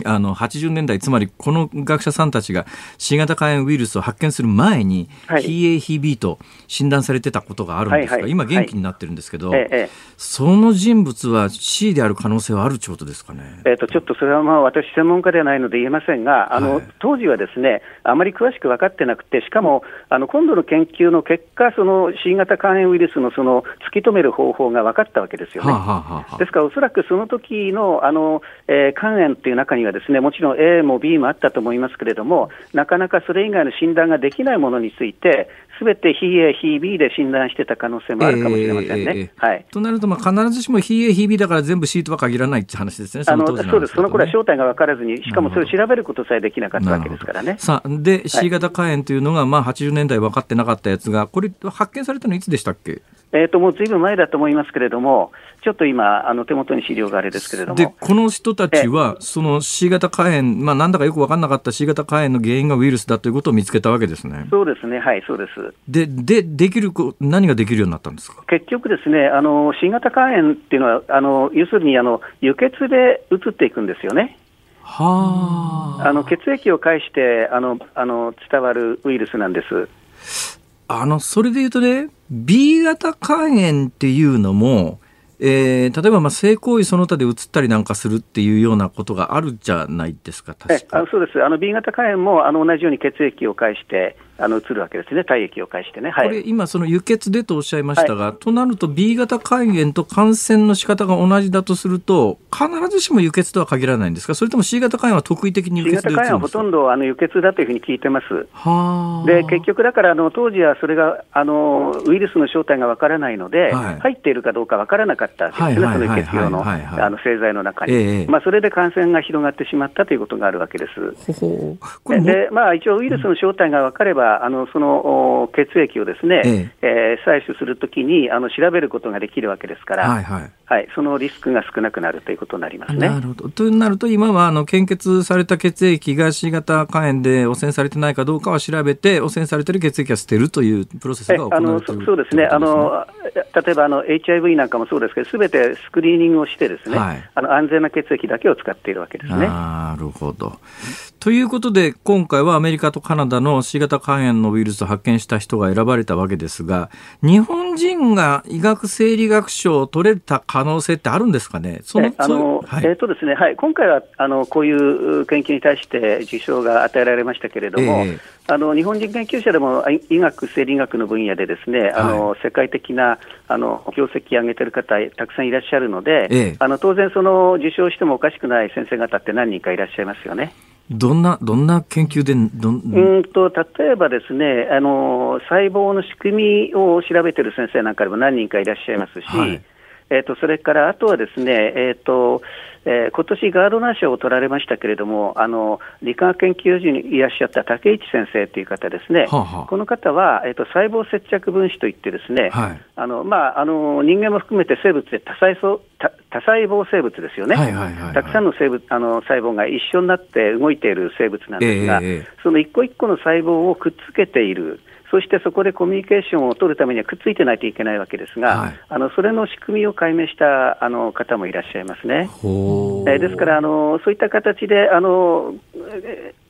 あの80年代つまりこの学者さんたちが新型肝炎ウイルスを発見する前に、はい、非 A 非 B と診断されてたことがあるんですが、はいはい、今元気になってるんですけど、はい、その人物は C である可能性はあるってことですかね、えーと、ちょっとそれはまあ私専門家ではないので言えませんがあの、はい、当時はですねあまり詳しく分かってなくてしかもあの今度の研究の結果その新型肝炎ウイルスのその突き止める方法が分かったわけですよね。はあはあ、ですからおそらくその時のあの、えー、肝炎っていう中にはですねもちろん A も B もあったと思いますけれども、なかなかそれ以外の診断ができないものについて、すべて非 A、非 B で診断してた可能性もあるかもしれませんね。はい、となると、まあ、必ずしも非 A、非 B だから全部 C とは限らないって話ですね、その当時、ね、そうです、その頃は正体が分からずに、しかもそれを調べることさえできなかったわけですからね。さあ、で、C 型肝炎というのが、まあ、80年代分かってなかったやつが、これ、発見されたのいつでしたっけ？えーと、もうずいぶん前だと思いますけれども、ちょっと今、あの手元に資料があれですけれども。で、この人たちは、その C 型肝炎、まあ、なんだかよく分かんなかった C 型肝炎の原因がウイルスだということを見つけたわけですね。そうですね、はい、そうです。で、で、できる、何ができるようになったんですか？結局ですね、あの C 型肝炎っていうのは、あの要するにあの輸血で移っていくんですよね。はあの血液を介してあのあの伝わるウイルスなんです。あの、それで言うとね、B 型肝炎っていうのも、えー、例えばまあ性行為その他で移ったりなんかするっていうようなことがあるじゃないですか、確か。あそうです、あの B 型肝炎もあの同じように血液を介してあの移るわけですね、体液を介してね。はい、これ、今、その輸血でとおっしゃいましたが、はい、となると B 型肝炎と感染の仕方が同じだとすると、必ずしも輸血とは限らないんですか、それとも C 型肝炎は特異的に輸血で C 型肝炎はほとんどあの輸血だというふうに聞いてます。で、結局、だからあの当時はそれがあのウイルスの正体がわからないので、はい、入っているかどうかわからなかったわけですね、その輸血用のあの製剤の中に、えー、まあ、それで感染が広がってしまったということがあるわけです。で、まあ、一応、ウイルスの正体が分かれば、ばあのその血液をですね、ええ。えー、採取するときにあの調べることができるわけですから、はいはいはい、そのリスクが少なくなるということになりますね。なるほど。となると、今はあの献血された血液が C 型肝炎で汚染されてないかどうかは調べて、汚染されている血液は捨てるというプロセスが行われていそうですね、あの例えばあの HIV なんかもそうですけど、すべてスクリーニングをして、ですね、はい、あの安全な血液だけを使っているわけですね。なるほど。ということで、今回はアメリカとカナダの C 型肝炎のウイルスを発見した人が選ばれたわけですが、日本人が医学生理学賞を取れた可能性ってあるんですかね、そのあの、はい、えーとですねはい、今回はあのこういう研究に対して受賞が与えられましたけれども、えー、あの日本人研究者でも医学、生理学の分野でですね、あの、世界的なあの業績を上げてる方、たくさんいらっしゃるので、えー、あの当然、その受賞してもおかしくない先生方って何人かいらっしゃいますよね。どんな、どんな研究でどんうんと例えばですねあの、細胞の仕組みを調べてる先生なんかでも何人かいらっしゃいますし、はい、えーと、それからあとはですね、えーとえー、今年ガードナー賞を取られましたけれども、あの理化学研究所にいらっしゃった竹市先生という方ですね、はあはあ、この方は、えーと、細胞接着分子といってですね、はい、あのまあ、あの人間も含めて生物で多細胞多多細胞生物ですよね、たくさんの生物あの細胞が一緒になって動いている生物なんですが、えー、その一個一個の細胞をくっつけている。そしてそこでコミュニケーションを取るためにはくっついてないといけないわけですが、はい、あのそれの仕組みを解明したあの方もいらっしゃいますね。えー、ですからあの、そういった形であの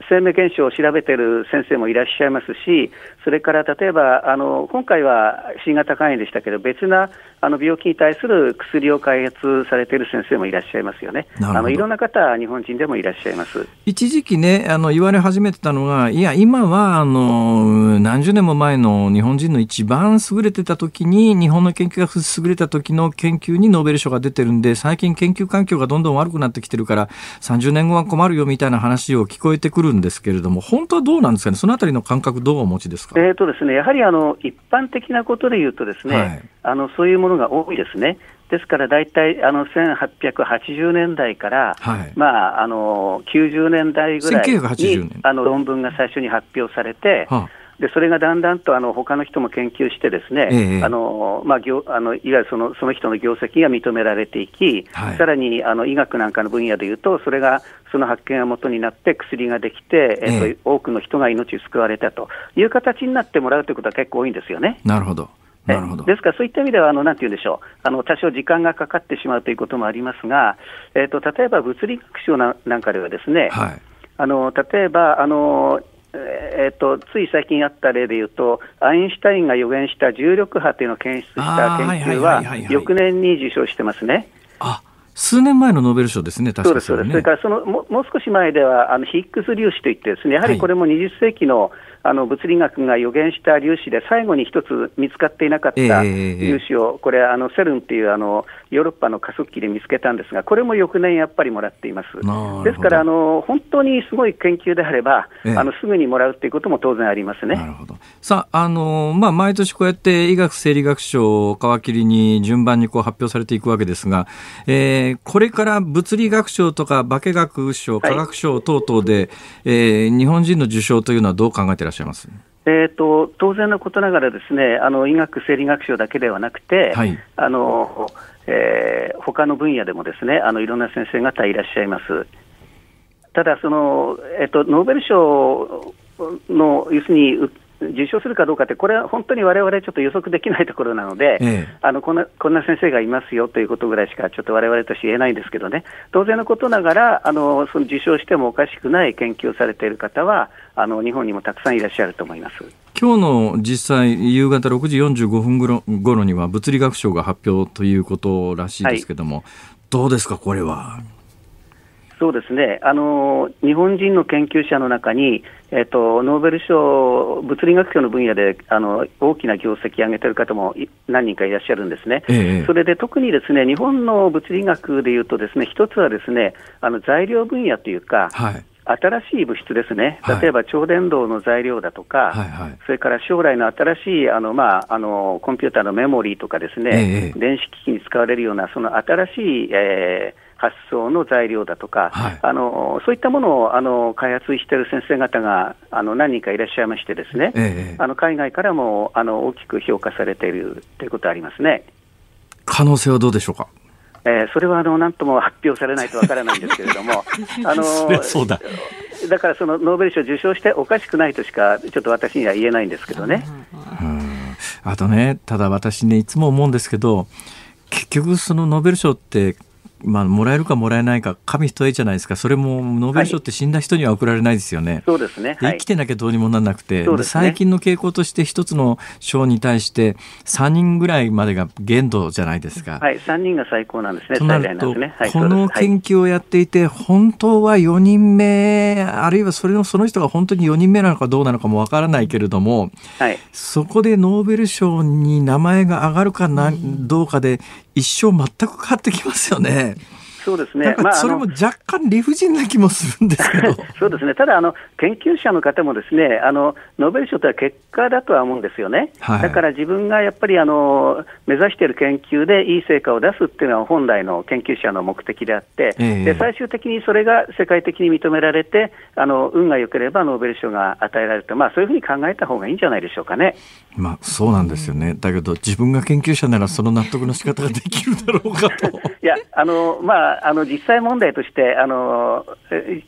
生命現象を調べている先生もいらっしゃいますし、それから例えば、あの今回は新型肝炎でしたけど、別なあの病気に対する薬を開発されている先生もいらっしゃいますよね。あのいろんな方、日本人でもいらっしゃいます一時期ね、あの言われ始めてたのが、いや、今はあの何十年も前の日本人の一番優れてた時に、日本の研究が優れた時の研究にノーベル賞が出てるんで、最近研究環境がどんどん悪くなってきてるから、30年後は困るよみたいな話を聞こえてくるんですけれども、本当はどうなんですかね、そのあたりの感覚、どうお持ちですか？えーとですね、やはりあの一般的なことで言うとですね、はい、あのそういうものが多いですね。ですから大体あの1880年代から、はい、まあ、あの90年代ぐらいにあの論文が最初に発表されて、はあ。でそれがだんだんとあの他の人も研究して、ですね、ええ、あのまあ、業あのいわゆるそのその人の業績が認められていき、はい、さらにあの医学なんかの分野でいうと、それがその発見が元になって薬ができて、え。えっと、多くの人が命を救われたという形になってもらうということは結構多いんですよね。なるほどなるほど。ですから、そういった意味では、あのなんて言うんでしょう。あの、多少時間がかかってしまうということもありますが、えーと、例えば物理学賞なんかではですね、はい、あの例えばあのえーと、つい最近あった例でいうと、アインシュタインが予言した重力波というのを検出した研究は、翌年に受賞してますね。あ数年前のノーベル賞ですね、確かに、ね、そうです、それからそのももう少し前では、あのヒッグス粒子といって、ですねやはりこれも20世紀のあの物理学が予言した粒子で、最後に一つ見つかっていなかった粒子を、これ、あのセルンっていうあのヨーロッパの加速器で見つけたんですが、これも翌年やっぱりもらっています。ですからあの、本当にすごい研究であれば、あのすぐにもらうということも当然ありますね。さあ、あのまあ、毎年こうやって医学生理学賞を皮切りに順番にこう発表されていくわけですが、えー、これから物理学賞とか化学賞、科学賞等々で、はい、えー、日本人の受賞というのはどう考えていらっしゃいますえーと、当然のことながらですねあの医学生理学賞だけではなくて、はい、あのえー、他の分野でもですねあのいろんな先生方いらっしゃいます。ただその、えーと、ノーベル賞の要するに受賞するかどうかって、これは本当にわれわれちょっと予測できないところなので、ええ、あのこんなこんな先生がいますよということぐらいしか、ちょっとわれわれとして言えないんですけどね、当然のことながら、あのその受賞してもおかしくない研究をされている方は、あの日本にもたくさんいらっしゃると思います。今日の実際、夕方6時45分ごろろには、物理学賞が発表ということらしいですけども、はい、どうですか、これは？そうですね。あの日本人の研究者の中に、えっと、ノーベル賞、物理学賞の分野であの大きな業績を上げている方も何人かいらっしゃるんですね、ええ、それで特にですね日本の物理学でいうと、ですね一つはですねあの材料分野というか、はい。新しい物質ですね、例えば超電導の材料だとか、はいはい、それから将来の新しいあの、まあ、あのコンピューターのメモリーとかですね、ええ、電子機器に使われるような、その新しい、えー発想の材料だとか、はい、あのそういったものをあの開発している先生方があの何人かいらっしゃいましてですね、ええ、あの海外からもあの大きく評価されているということはありますね。可能性はどうでしょうか？えー、それはあの何とも発表されないとわからないんですけれども、あのそうだだからそのノーベル賞受賞しておかしくないとしか、ちょっと私には言えないんですけどね。あとね、ただ私ね、いつも思うんですけど、結局、そのノーベル賞ってまあ、もらえるかもらえないか紙一重じゃないですか。それもノーベル賞って死んだ人には贈られないですよね。はい、そうですね、生きてなきゃどうにもならなくて、ね、最近の傾向として一つの賞に対して3人ぐらいまでが限度じゃないですか。はい、3人が最高なんですね。となると、ね。はい、この研究をやっていて、本当は4人目あるいはそれのその人が本当に4人目なのかどうなのかもわからないけれども、はい、そこでノーベル賞に名前が上がるかな、どうかで一生全く変わってきますよね。そうですね、まあ、それも若干理不尽な気もするんですけど。そうですね、ただあの、研究者の方もですねあのノーベル賞とは結果だとは思うんですよね、はい、だから自分がやっぱりあの目指している研究でいい成果を出すっていうのは本来の研究者の目的であって、えー、で最終的にそれが世界的に認められて、あの運が良ければノーベル賞が与えられると、まあ、そういうふうに考えた方がいいんじゃないでしょうかね。まあ、そうなんですよね、だけど自分が研究者ならその納得の仕方ができるだろうかと。いやあのまあ、あの実際問題として、あの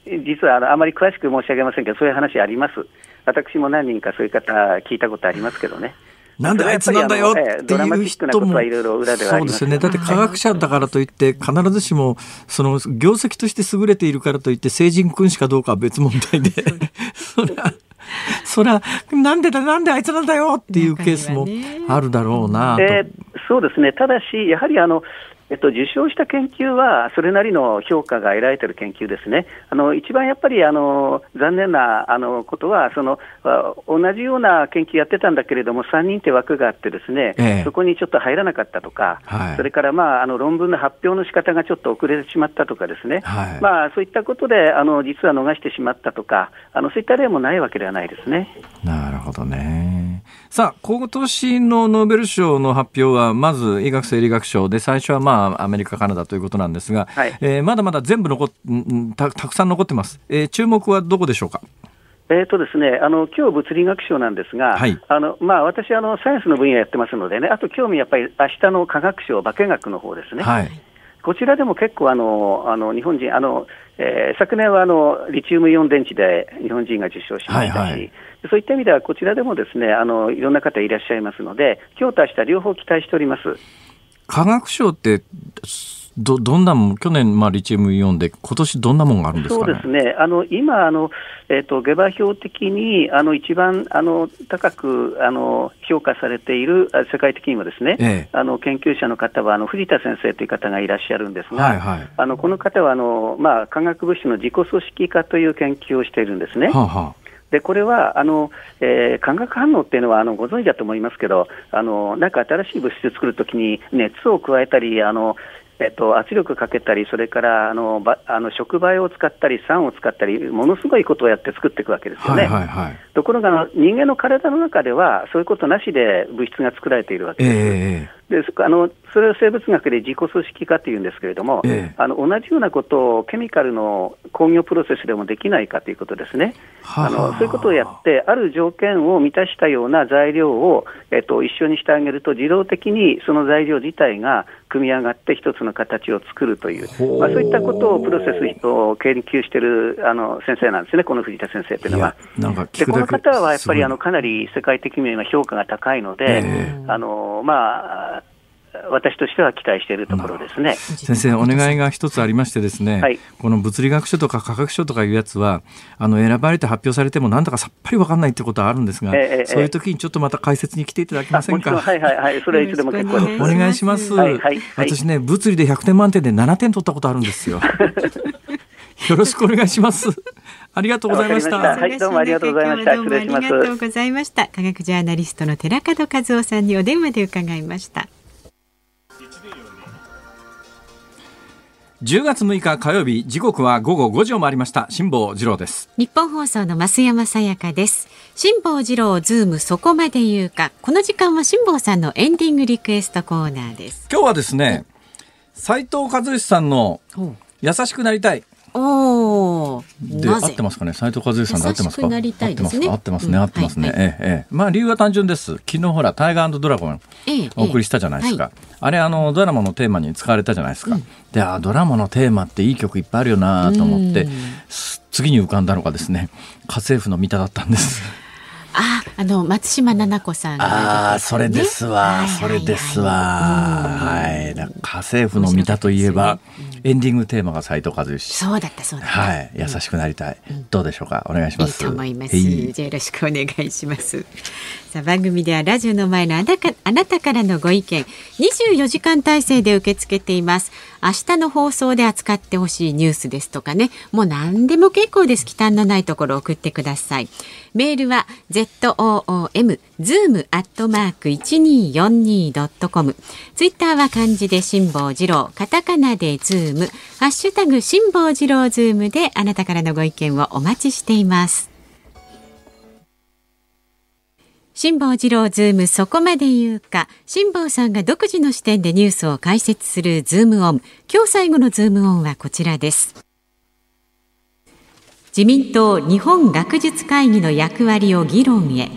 実はあのあまり詳しく申し上げませんけど、そういう話あります。私も何人かそういう方聞いたことありますけどね。なんであいつなんだよっていう人も、そうですよね。だって科学者だからといって、必ずしも、その業績として優れているからといって、成人君子かどうかは別問題で、そ れは、それは、なんでだ、なんであいつなんだよっていうケースもあるだろうなと。えー、そうですね。ただし、やはりあの、えっと、受賞した研究は、それなりの評価が得られている研究ですね、あの一番やっぱりあの残念なあのことはその、同じような研究やってたんだけれども、3人って枠があって、ですね、ええ、そこにちょっと入らなかったとか、はい、それから、まあ、あの論文の発表の仕方がちょっと遅れてしまったとか、ですね、はい、まあ、そういったことであの実は逃してしまったとかあの、そういった例もないわけではないですね。なるほどねさあ、今年のノーベル賞の発表は、まず医学生理学賞で、最初はまあアメリカ、カナダということなんですが、はい、えー、まだまだ全部残ったたくさん残ってます。えー、注目はどこでしょうか？えーとですね、あの今日物理学賞なんですが、はい、あのまあ、私あの、サイエンスの分野やってますのでね、あと興味やっぱり明日の科学賞、化学の方ですね、はい、こちらでも結構あの、あの日本人、あのえー、昨年はあのリチウムイオン電池で日本人が受賞しましたし、はいはい、そういった意味では、こちらでもですねあのいろんな方いらっしゃいますので、今日と明日両方期待しております。科学賞ってどどんなもん、去年、まあ、リチウムイオンで、今年どんなもんがあるんですか、ね、そうですね、あの今あの、えーと、下馬評的にあの一番あの高くあの評価されている、世界的にもですね、ええ、あの研究者の方はあの藤田先生という方がいらっしゃるんですが、はいはい、あのこの方はあの、まあ、化学物質の自己組織化という研究をしているんですね。はあはあ。でこれはあの、えー、化学反応っていうのはあのご存知だと思いますけど、あのなんか新しい物質を作るときに熱を加えたりあの、えっと、圧力かけたり、それからあのばあの触媒を使ったり、酸を使ったり、ものすごいことをやって作っていくわけですよね。はいはいはい、ところが人間の体の中では、そういうことなしで物質が作られているわけです。えーであのそれを生物学で自己組織化というんですけれども、ええ、あの同じようなことをケミカルの工業プロセスでもできないかということですね、はあ、あのそういうことをやって、ある条件を満たしたような材料を、えっと、一緒にしてあげると、自動的にその材料自体が組み上がって一つの形を作るという、まあ、そういったことをプロセスを研究しているあの先生なんですね、この藤田先生というのは。でこの方はやっぱりあのかなり世界的には評価が高いので、えー、あのまあ、私としては期待しているところですね先生、お願いが一つありましてですね、はい、この物理学書とか科学書とかいうやつはあの選ばれて発表されてもなんだかさっぱり分かんないってことはあるんですが、えー、そういう時にちょっとまた解説に来ていただけませんか。はいはいはい、それはいつでも結構です。お願いします。はいはい、私ね、物理で100点満点で7点取ったことあるんですよ。よろしくお願いします。ありがとうございました。はい、どうもありがとうございました。失礼します。ありがとうございました。科学ジャーナリストの寺門和夫さんにお電話で伺いました。10月6日火曜日時刻は午後5時を回りました。辛坊治郎です。ニッポン放送の増山さやかです。辛坊治郎ズームそこまで言うか。この時間は辛坊さんのエンディングリクエストコーナーです。今日はですね、斉藤和義さんの優しくなりたい。おお。で合ってますかね？斉藤和義さんで合ってますか？なりたいですね。合ってますね。合ってますね、ええええ。まあ理由は単純です。昨日ほらタイガードラゴンお送りしたじゃないですか、あれあのドラマのテーマに使われたじゃないですか、であドラマのテーマっていい曲いっぱいあるよなと思って次に浮かんだのがですね家政婦の三田だったんですあ、あの松島菜々子さん、ね、ああ、それですわ、それですわ。はい、家政婦の三田といえば、エンディングテーマが斉藤和義。そうだった、そうだった。はい、優しくなりたい。どうでしょうか、お願いします。いいと思います。じゃよろしくお願いします。さあ、番組ではラジオの前のあなたあなたからのご意見、24時間体制で受け付けています。明日の放送で扱ってほしいニュースですとかね、もう何でも結構です。忌憚のないところ送ってください。メールは zoom zoom アットマーク一二四二ドットコム。ツイッターは漢字で辛坊治郎、カタカナでズーム、ハッシュタグ辛坊治郎ズームであなたからのご意見をお待ちしています。辛坊治郎ズームそこまで言うか。辛坊さんが独自の視点でニュースを解説するズームオン。今日最後のズームオンはこちらです。自民党日本学術会議の役割を議論へ。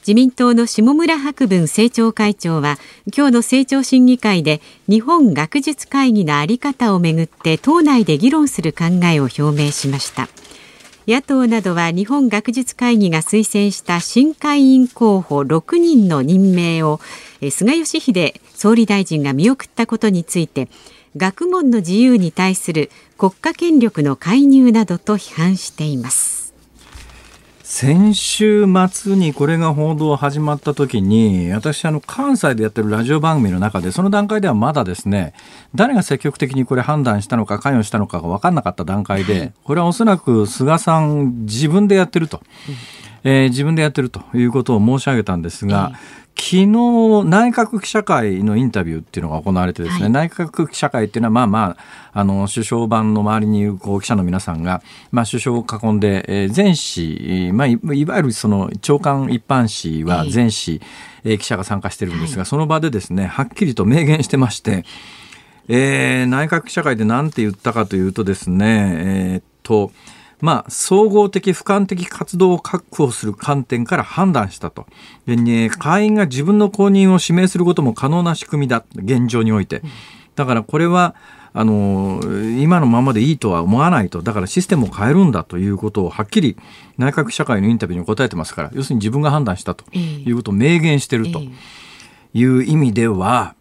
自民党の下村博文政調会長は今日の政調審議会で日本学術会議の在り方をめぐって党内で議論する考えを表明しました。野党などは日本学術会議が推薦した新会員候補6人の任命を菅義偉総理大臣が見送ったことについて学問の自由に対する国家権力の介入などと批判しています。先週末にこれが報道始まった時に私あの関西でやってるラジオ番組の中でその段階ではまだですね誰が積極的にこれ判断したのか関与したのかが分かんなかった段階でこれはおそらく菅さん自分でやってると。えー、自分でやってるということを申し上げたんですが、昨日内閣記者会のインタビューっていうのが行われてですね、はい、内閣記者会っていうのはまあまああの首相版の周りにいるこう記者の皆さんが、まあ、首相を囲んで、えー、全紙、まあ、いわゆるその長官一般紙は全紙、えー、記者が参加してるんですが、はい、その場でですねはっきりと明言してまして、えー、内閣記者会で何て言ったかというとですねえー、っとまあ、総合的俯瞰的活動を確保する観点から判断したと。で、ね、会員が自分の公認を指名することも可能な仕組みだ。現状において。だからこれは、あの今のままでいいとは思わないとだからシステムを変えるんだということをはっきり内閣社会のインタビューに答えてますから要するに自分が判断したということを明言しているという意味では、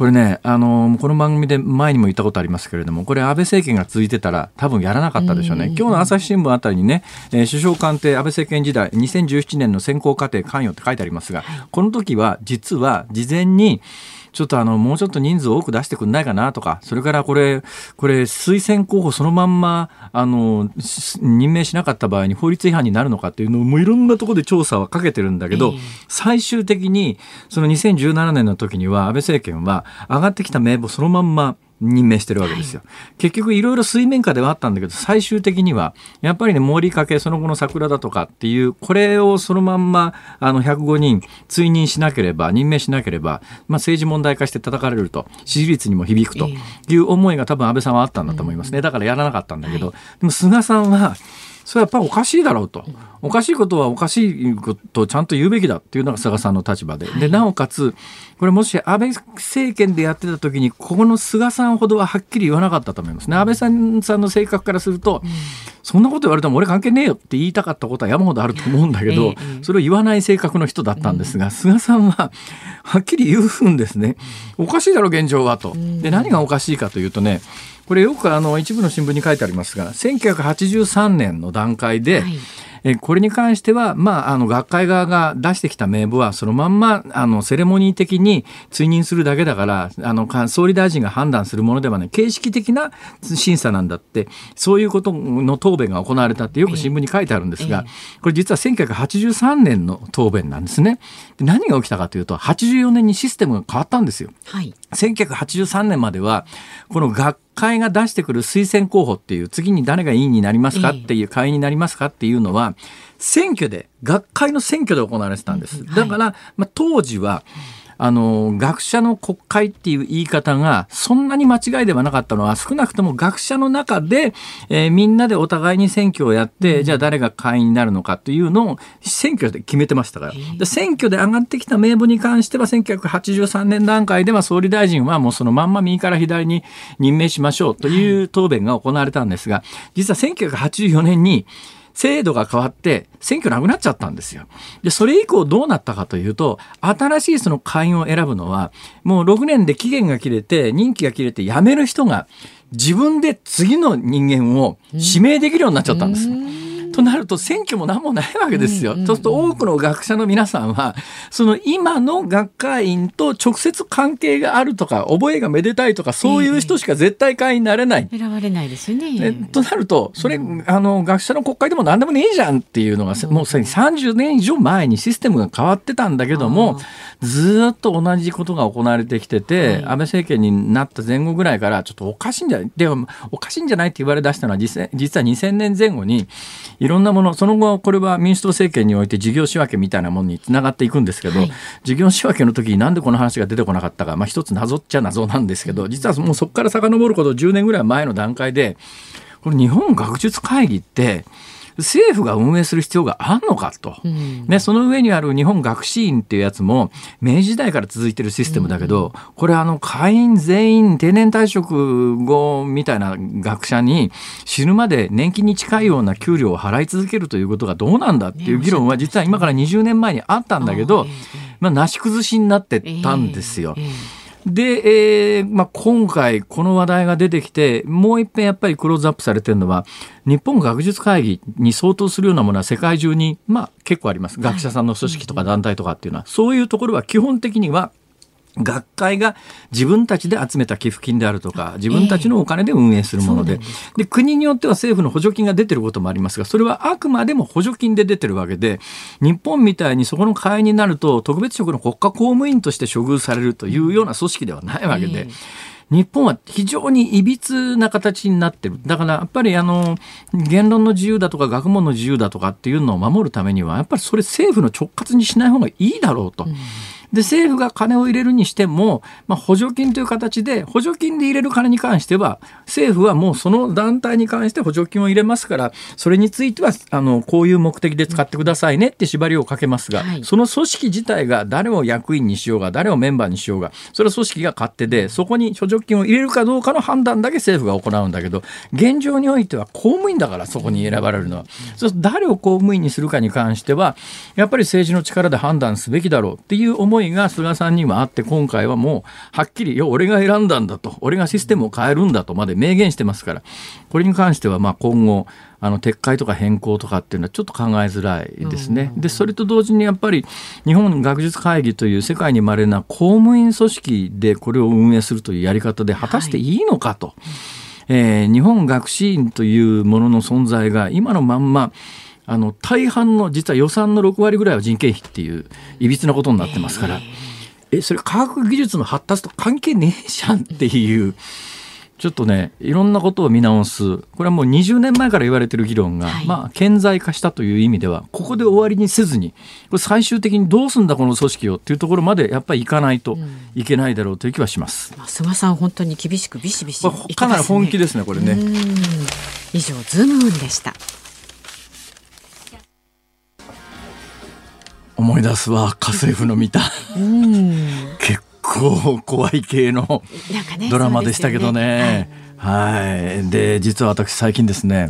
これね、あのこの番組で前にも言ったことありますけれども、これ安倍政権が続いてたら多分やらなかったでしょうね。今日の朝日新聞あたりにね、えー、首相官邸安倍政権時代、2017年の選考過程関与って書いてありますが、この時は実は事前に、ちょっとあの、もうちょっと人数多く出してくんないかなとか、それからこれ、これ、推薦候補そのまんま、あの、任命しなかった場合に法律違反になるのかっていうのを、もういろんなところで調査はかけてるんだけど、最終的に、その2017年の時には、安倍政権は、上がってきた名簿そのまんま、任命してるわけですよ。はい、結局いろいろ水面下ではあったんだけど最終的にはやっぱりね森かけその後の桜だとかっていうこれをそのまんまあの105人追認しなければ任命しなければ、まあ、政治問題化して叩かれると支持率にも響くという思いが多分安倍さんはあったんだと思いますね。だからやらなかったんだけど、はい、でも菅さんはそれはやっぱりおかしいだろうと、おかしいことはおかしいことをちゃんと言うべきだっていうのが菅さんの立場で、でなおかつ、これもし安倍政権でやってた時に、ここの菅さんほどははっきり言わなかったと思いますね。安倍さんさんの性格からすると、そんなこと言われても俺関係ねえよって言いたかったことは山ほどあると思うんだけど、それを言わない性格の人だったんですが、菅さんははっきり言うんですね。おかしいだろ現状はと。で何がおかしいかというとねこれよくあの一部の新聞に書いてありますが1983年の段階で、はいえこれに関しては、まあ、あの学会側が出してきた名簿はそのまんまあのセレモニー的に追認するだけだからあの総理大臣が判断するものではない。形式的な審査なんだって。そういうことの答弁が行われたってよく新聞に書いてあるんですが、これ実は1983年の答弁なんですね。で何が起きたかというと84年にシステムが変わったんですよ。はい、1983年まではこの学会が出してくる推薦候補っていう次に誰が委員になりますかっていう会員になりますかっていうのは選挙で学会の選挙で行われてたんです。だから、まあ、当時はあの学者の国会っていう言い方がそんなに間違いではなかったのは少なくとも学者の中で、えー、みんなでお互いに選挙をやって、じゃあ誰が会員になるのかっていうのを選挙で決めてましたから。で選挙で上がってきた名簿に関しては1983年段階では総理大臣はもうそのまんま右から左に任命しましょうという答弁が行われたんですが実は1984年に制度が変わって選挙なくなっちゃったんですよ。で、それ以降どうなったかというと、新しいその会員を選ぶのは、もう6年で期限が切れて、任期が切れて辞める人が自分で次の人間を指名できるようになっちゃったんです。となると選挙も何もないわけですよ。そうすると多くの学者の皆さんは、その今の学会員と直接関係があるとか、覚えがめでたいとか、そういう人しか絶対会員になれない。選ばれないですよね。となると、それ、あの、学者の国会でも何でもねえじゃんっていうのが、もうすでに30年以上前にシステムが変わってたんだけども、ずっと同じことが行われてきてて、安倍政権になった前後ぐらいから、ちょっとおかしいんじゃないでも、おかしいんじゃないって言われ出したのは実、実は2000年前後に、いろんなもの、その後、これは民主党政権において事業仕分けみたいなものにつながっていくんですけど、はい、事業仕分けの時になんでこの話が出てこなかったか、まあ一つ謎っちゃ謎なんですけど、実はもうそこから遡ること10年ぐらい前の段階で、これ日本学術会議って、政府が運営する必要があるのかと、うん、ね、その上にある日本学士院っていうやつも明治時代から続いてるシステムだけど、うん、これあの会員全員定年退職後みたいな学者に死ぬまで年金に近いような給料を払い続けるということがどうなんだっていう議論は実は今から20年前にあったんだけど、まあ、なし崩しになってたんですよ。えーえーで、えーまあ、今回この話題が出てきてもう一遍やっぱりクローズアップされてるのは日本学術会議に相当するようなものは世界中に、まあ、結構あります。学者さんの組織とか団体とかっていうのは、そういうところは基本的には学会が自分たちで集めた寄付金であるとか自分たちのお金で運営するものでえー、で国によっては政府の補助金が出てることもありますがそれはあくまでも補助金で出てるわけで日本みたいにそこの会員になると特別職の国家公務員として処遇されるというような組織ではないわけで。えー日本は非常にいびつな形になってる。だからやっぱりあの、言論の自由だとか学問の自由だとかっていうのを守るためには、やっぱりそれ政府の直轄にしない方がいいだろうと。うんで政府が金を入れるにしても、まあ、補助金という形で補助金で入れる金に関しては政府はもうその団体に関して補助金を入れますからそれについてはあのこういう目的で使ってくださいねって縛りをかけますが、はい、その組織自体が誰を役員にしようが誰をメンバーにしようがそれは組織が勝手でそこに補助金を入れるかどうかの判断だけ政府が行うんだけど現状においては公務員だからそこに選ばれるのは、そ誰を公務員にするかに関してはやっぱり政治の力で判断すべきだろうっていう思いが菅さんにはあって今回はもうはっきり「よ俺が選んだんだ」と「俺がシステムを変えるんだ」とまで明言してますからこれに関してはまあ今後あの撤回とか変更とかっていうのはちょっと考えづらいですね。でそれと同時にやっぱり日本学術会議という世界に稀な公務員組織でこれを運営するというやり方で果たしていいのかと。はい、えー、日本学士院というものの存在が今のまんまあの大半の実は予算の6割ぐらいは人件費っていういびつなことになってますから、えそれ科学技術の発達と関係ねえじゃんっていうちょっとねいろんなことを見直すこれはもう20年前から言われてる議論が、はい、まあ顕在化したという意味ではここで終わりにせずにこれ最終的にどうすんだこの組織をっていうところまでやっぱりいかないといけないだろうという気はします。うん、菅さん本当に厳しくビシビシ、ね、かなり本気ですねこれね。以上ズームオンでした。思い出すわ家政婦の見た。結構怖い系のドラマでしたけどね。はい、で実は私最近ですね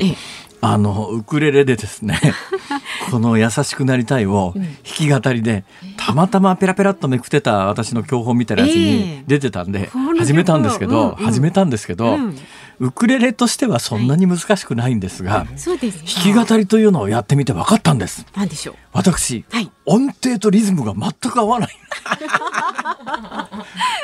あのウクレレでですね この「優しくなりたい」を弾き語りでたまたまペラペラっとめくってた私の教本みたいなやつに出てたんで始めたんですけど始めたんですけどウクレレとしてはそんなに難しくないんですが、そうです弾き語りというのをやってみて分かったんです。何でしょう？私、はい、音程とリズムが全く合わない。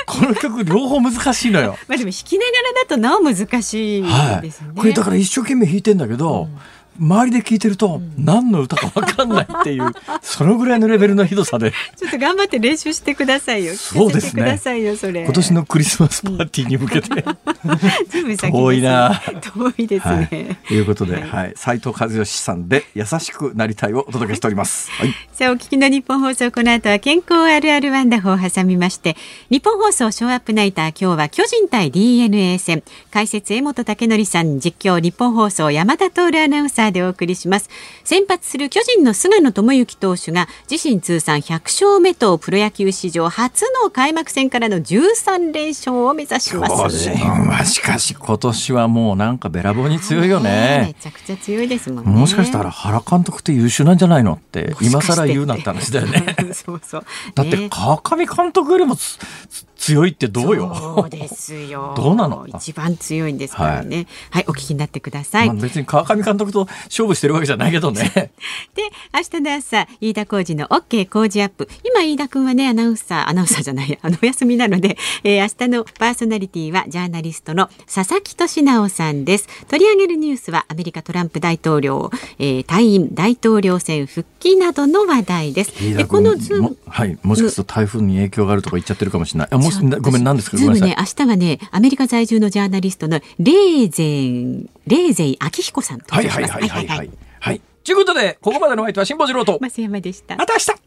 この曲両方難しいのよ。まあでも弾きながらだとなお難しいですね。はい、これだから一生懸命弾いてんだけど、うん周りで聞いてると、何の歌か分かんないっていう、そのぐらいのレベルのひどさで。ちょっと頑張って練習してくださいよ。そうですね。今年のクリスマスパーティーに向けて。遠いな。遠いですね。と、はい、いうことで、はい、斉藤和義さんで優しくなりたいをお届けしております。はい、さあ、お聞きの日本放送、この後は健康あるあるワンダホを挟みまして、日本放送ショーアップナイター、今日は巨人対 DNA 戦、解説江本武則さん、実況日本放送山田徹アナウンサーでお送りします。先発する巨人の菅野智之投手が自身通算100勝目とプロ野球史上初の開幕戦からの13連勝を目指します。巨人はしかし今年はもうなんかべらぼうに強いよね。めちゃくちゃ強いですもんね。もしかしたら原監督って優秀なんじゃないのって今更言うなって話だよね。そうそう。だって川上監督よりも強いってどうよ？そうですよ。どうなの？一番強いんですからね。はい、はい、お聞きになってください。まあ、別に川上監督と勝負してるわけじゃないけどね。で、明日の朝、飯田浩司の OK 工事アップ。今、飯田君はね、アナウンサー、アナウンサーじゃない、あの、お休みなので、えー、明日のパーソナリティはジャーナリストの佐々木俊尚さんです。取り上げるニュースはアメリカトランプ大統領、えー、退院、大統領選復帰などの話題です。で、このズーム。はい、もしかすると台風に影響があるとか言っちゃってるかもしれない。あ、もし、ごめん、何ですか？ズームね、明日はね、アメリカ在住のジャーナリストのレーゼン、レーゼイ昭彦さんとはいはいはいはいはい。はい。ということで、ここまでの相手は辛坊治郎と。増山でした。また明日